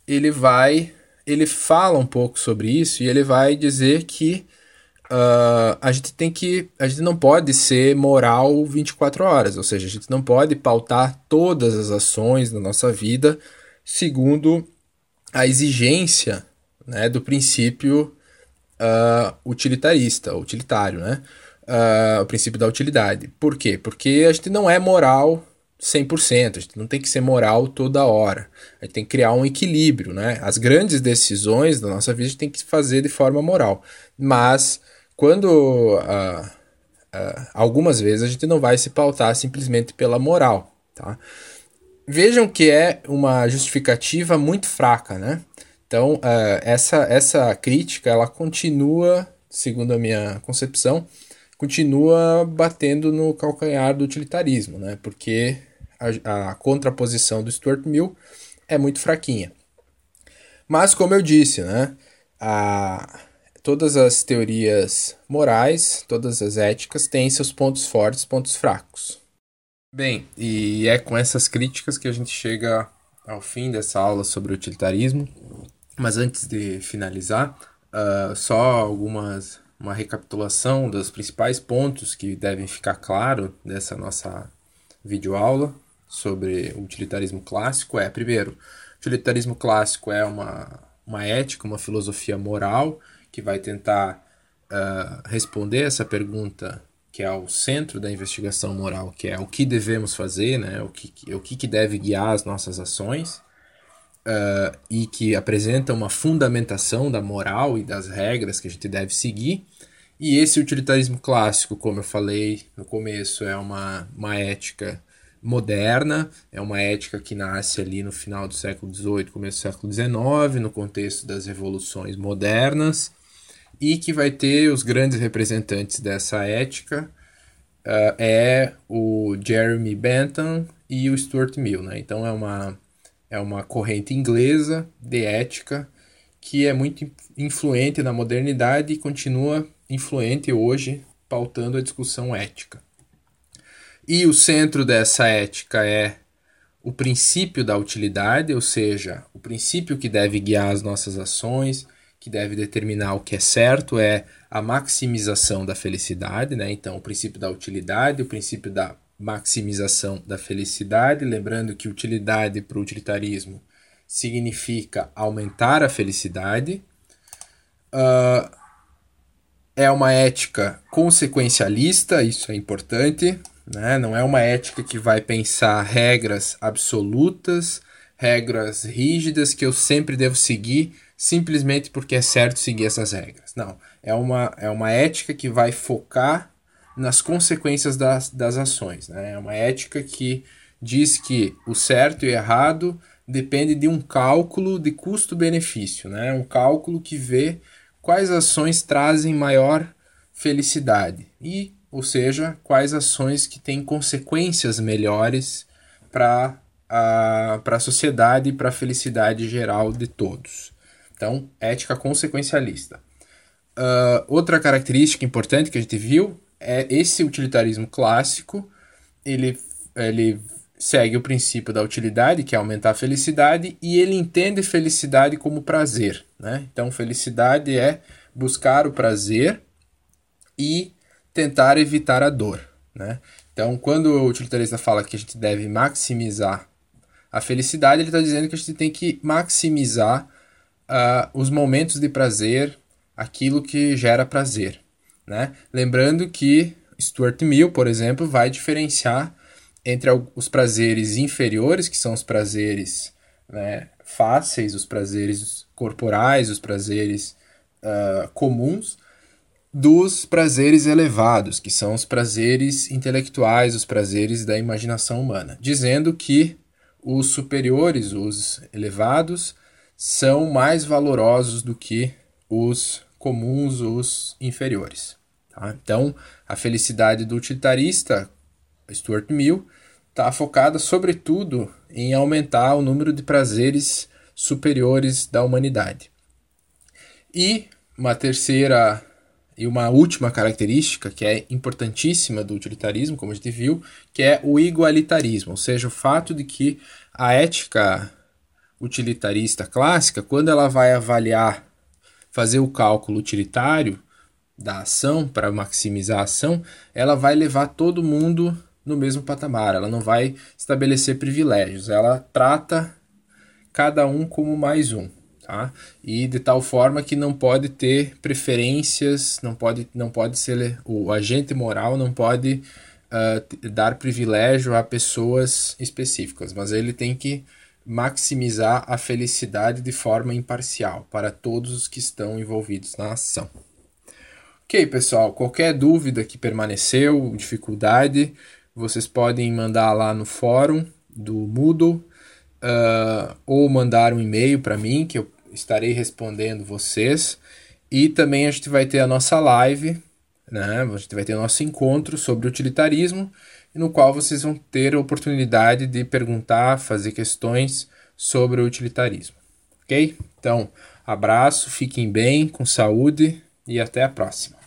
ele vai, ele fala um pouco sobre isso e ele vai dizer que uh, a gente tem que, a gente não pode ser moral 24 horas, ou seja, a gente não pode pautar todas as ações da nossa vida segundo a exigência né, do princípio uh, utilitarista, utilitário, né? Uh, o princípio da utilidade. Por quê? Porque a gente não é moral 100%, a gente não tem que ser moral toda hora. A gente tem que criar um equilíbrio, né? As grandes decisões da nossa vida a gente tem que fazer de forma moral. Mas quando uh, uh, algumas vezes a gente não vai se pautar simplesmente pela moral, tá? Vejam que é uma justificativa muito fraca, né? Então, uh, essa, essa crítica, ela continua, segundo a minha concepção, continua batendo no calcanhar do utilitarismo, né? Porque a, a contraposição do Stuart Mill é muito fraquinha. Mas, como eu disse, né? A, todas as teorias morais, todas as éticas têm seus pontos fortes, pontos fracos. Bem, e é com essas críticas que a gente chega ao fim dessa aula sobre utilitarismo. Mas antes de finalizar, uh, só algumas uma recapitulação dos principais pontos que devem ficar claro dessa nossa videoaula sobre o utilitarismo clássico é, primeiro, utilitarismo clássico é uma, uma ética, uma filosofia moral que vai tentar uh, responder essa pergunta que é o centro da investigação moral, que é o que devemos fazer, né? o, que, o que deve guiar as nossas ações, uh, e que apresenta uma fundamentação da moral e das regras que a gente deve seguir. E esse utilitarismo clássico, como eu falei no começo, é uma, uma ética moderna, é uma ética que nasce ali no final do século XVIII, começo do século XIX, no contexto das revoluções modernas, e que vai ter os grandes representantes dessa ética uh, é o Jeremy Bentham e o Stuart Mill, né? Então é uma é uma corrente inglesa de ética que é muito influente na modernidade e continua influente hoje, pautando a discussão ética. E o centro dessa ética é o princípio da utilidade, ou seja, o princípio que deve guiar as nossas ações, que deve determinar o que é certo é a maximização da felicidade, né? Então, o princípio da utilidade, o princípio da maximização da felicidade, lembrando que utilidade para o utilitarismo significa aumentar a felicidade. Uh, é uma ética consequencialista, isso é importante, né? não é uma ética que vai pensar regras absolutas, regras rígidas que eu sempre devo seguir simplesmente porque é certo seguir essas regras. Não, é uma, é uma ética que vai focar nas consequências das, das ações. Né? É uma ética que diz que o certo e errado depende de um cálculo de custo-benefício, né? um cálculo que vê quais ações trazem maior felicidade e, ou seja, quais ações que têm consequências melhores para a, a sociedade e para a felicidade geral de todos. Então, ética consequencialista. Uh, outra característica importante que a gente viu é esse utilitarismo clássico. Ele, ele segue o princípio da utilidade, que é aumentar a felicidade, e ele entende felicidade como prazer. Né? Então, felicidade é buscar o prazer e tentar evitar a dor. Né? Então, quando o utilitarista fala que a gente deve maximizar a felicidade, ele está dizendo que a gente tem que maximizar uh, os momentos de prazer, aquilo que gera prazer. Né? Lembrando que Stuart Mill, por exemplo, vai diferenciar entre os prazeres inferiores, que são os prazeres né, fáceis, os prazeres corporais, os prazeres uh, comuns, dos prazeres elevados, que são os prazeres intelectuais, os prazeres da imaginação humana, dizendo que os superiores, os elevados, são mais valorosos do que os comuns, os inferiores. Tá? Então, a felicidade do utilitarista, Stuart Mill, está focada sobretudo em aumentar o número de prazeres superiores da humanidade. E uma terceira e uma última característica que é importantíssima do utilitarismo, como a gente viu, que é o igualitarismo, ou seja, o fato de que a ética utilitarista clássica, quando ela vai avaliar, fazer o cálculo utilitário da ação para maximizar a ação, ela vai levar todo mundo no mesmo patamar, ela não vai estabelecer privilégios, ela trata cada um como mais um. Tá? E de tal forma que não pode ter preferências, não pode, não pode ser o agente moral não pode uh, dar privilégio a pessoas específicas, mas ele tem que maximizar a felicidade de forma imparcial para todos os que estão envolvidos na ação. Ok, pessoal, qualquer dúvida que permaneceu, dificuldade, vocês podem mandar lá no fórum do Moodle uh, ou mandar um e-mail para mim que eu estarei respondendo vocês. E também a gente vai ter a nossa live, né? A gente vai ter o nosso encontro sobre utilitarismo no qual vocês vão ter a oportunidade de perguntar, fazer questões sobre o utilitarismo. Ok? Então, abraço, fiquem bem, com saúde e até a próxima.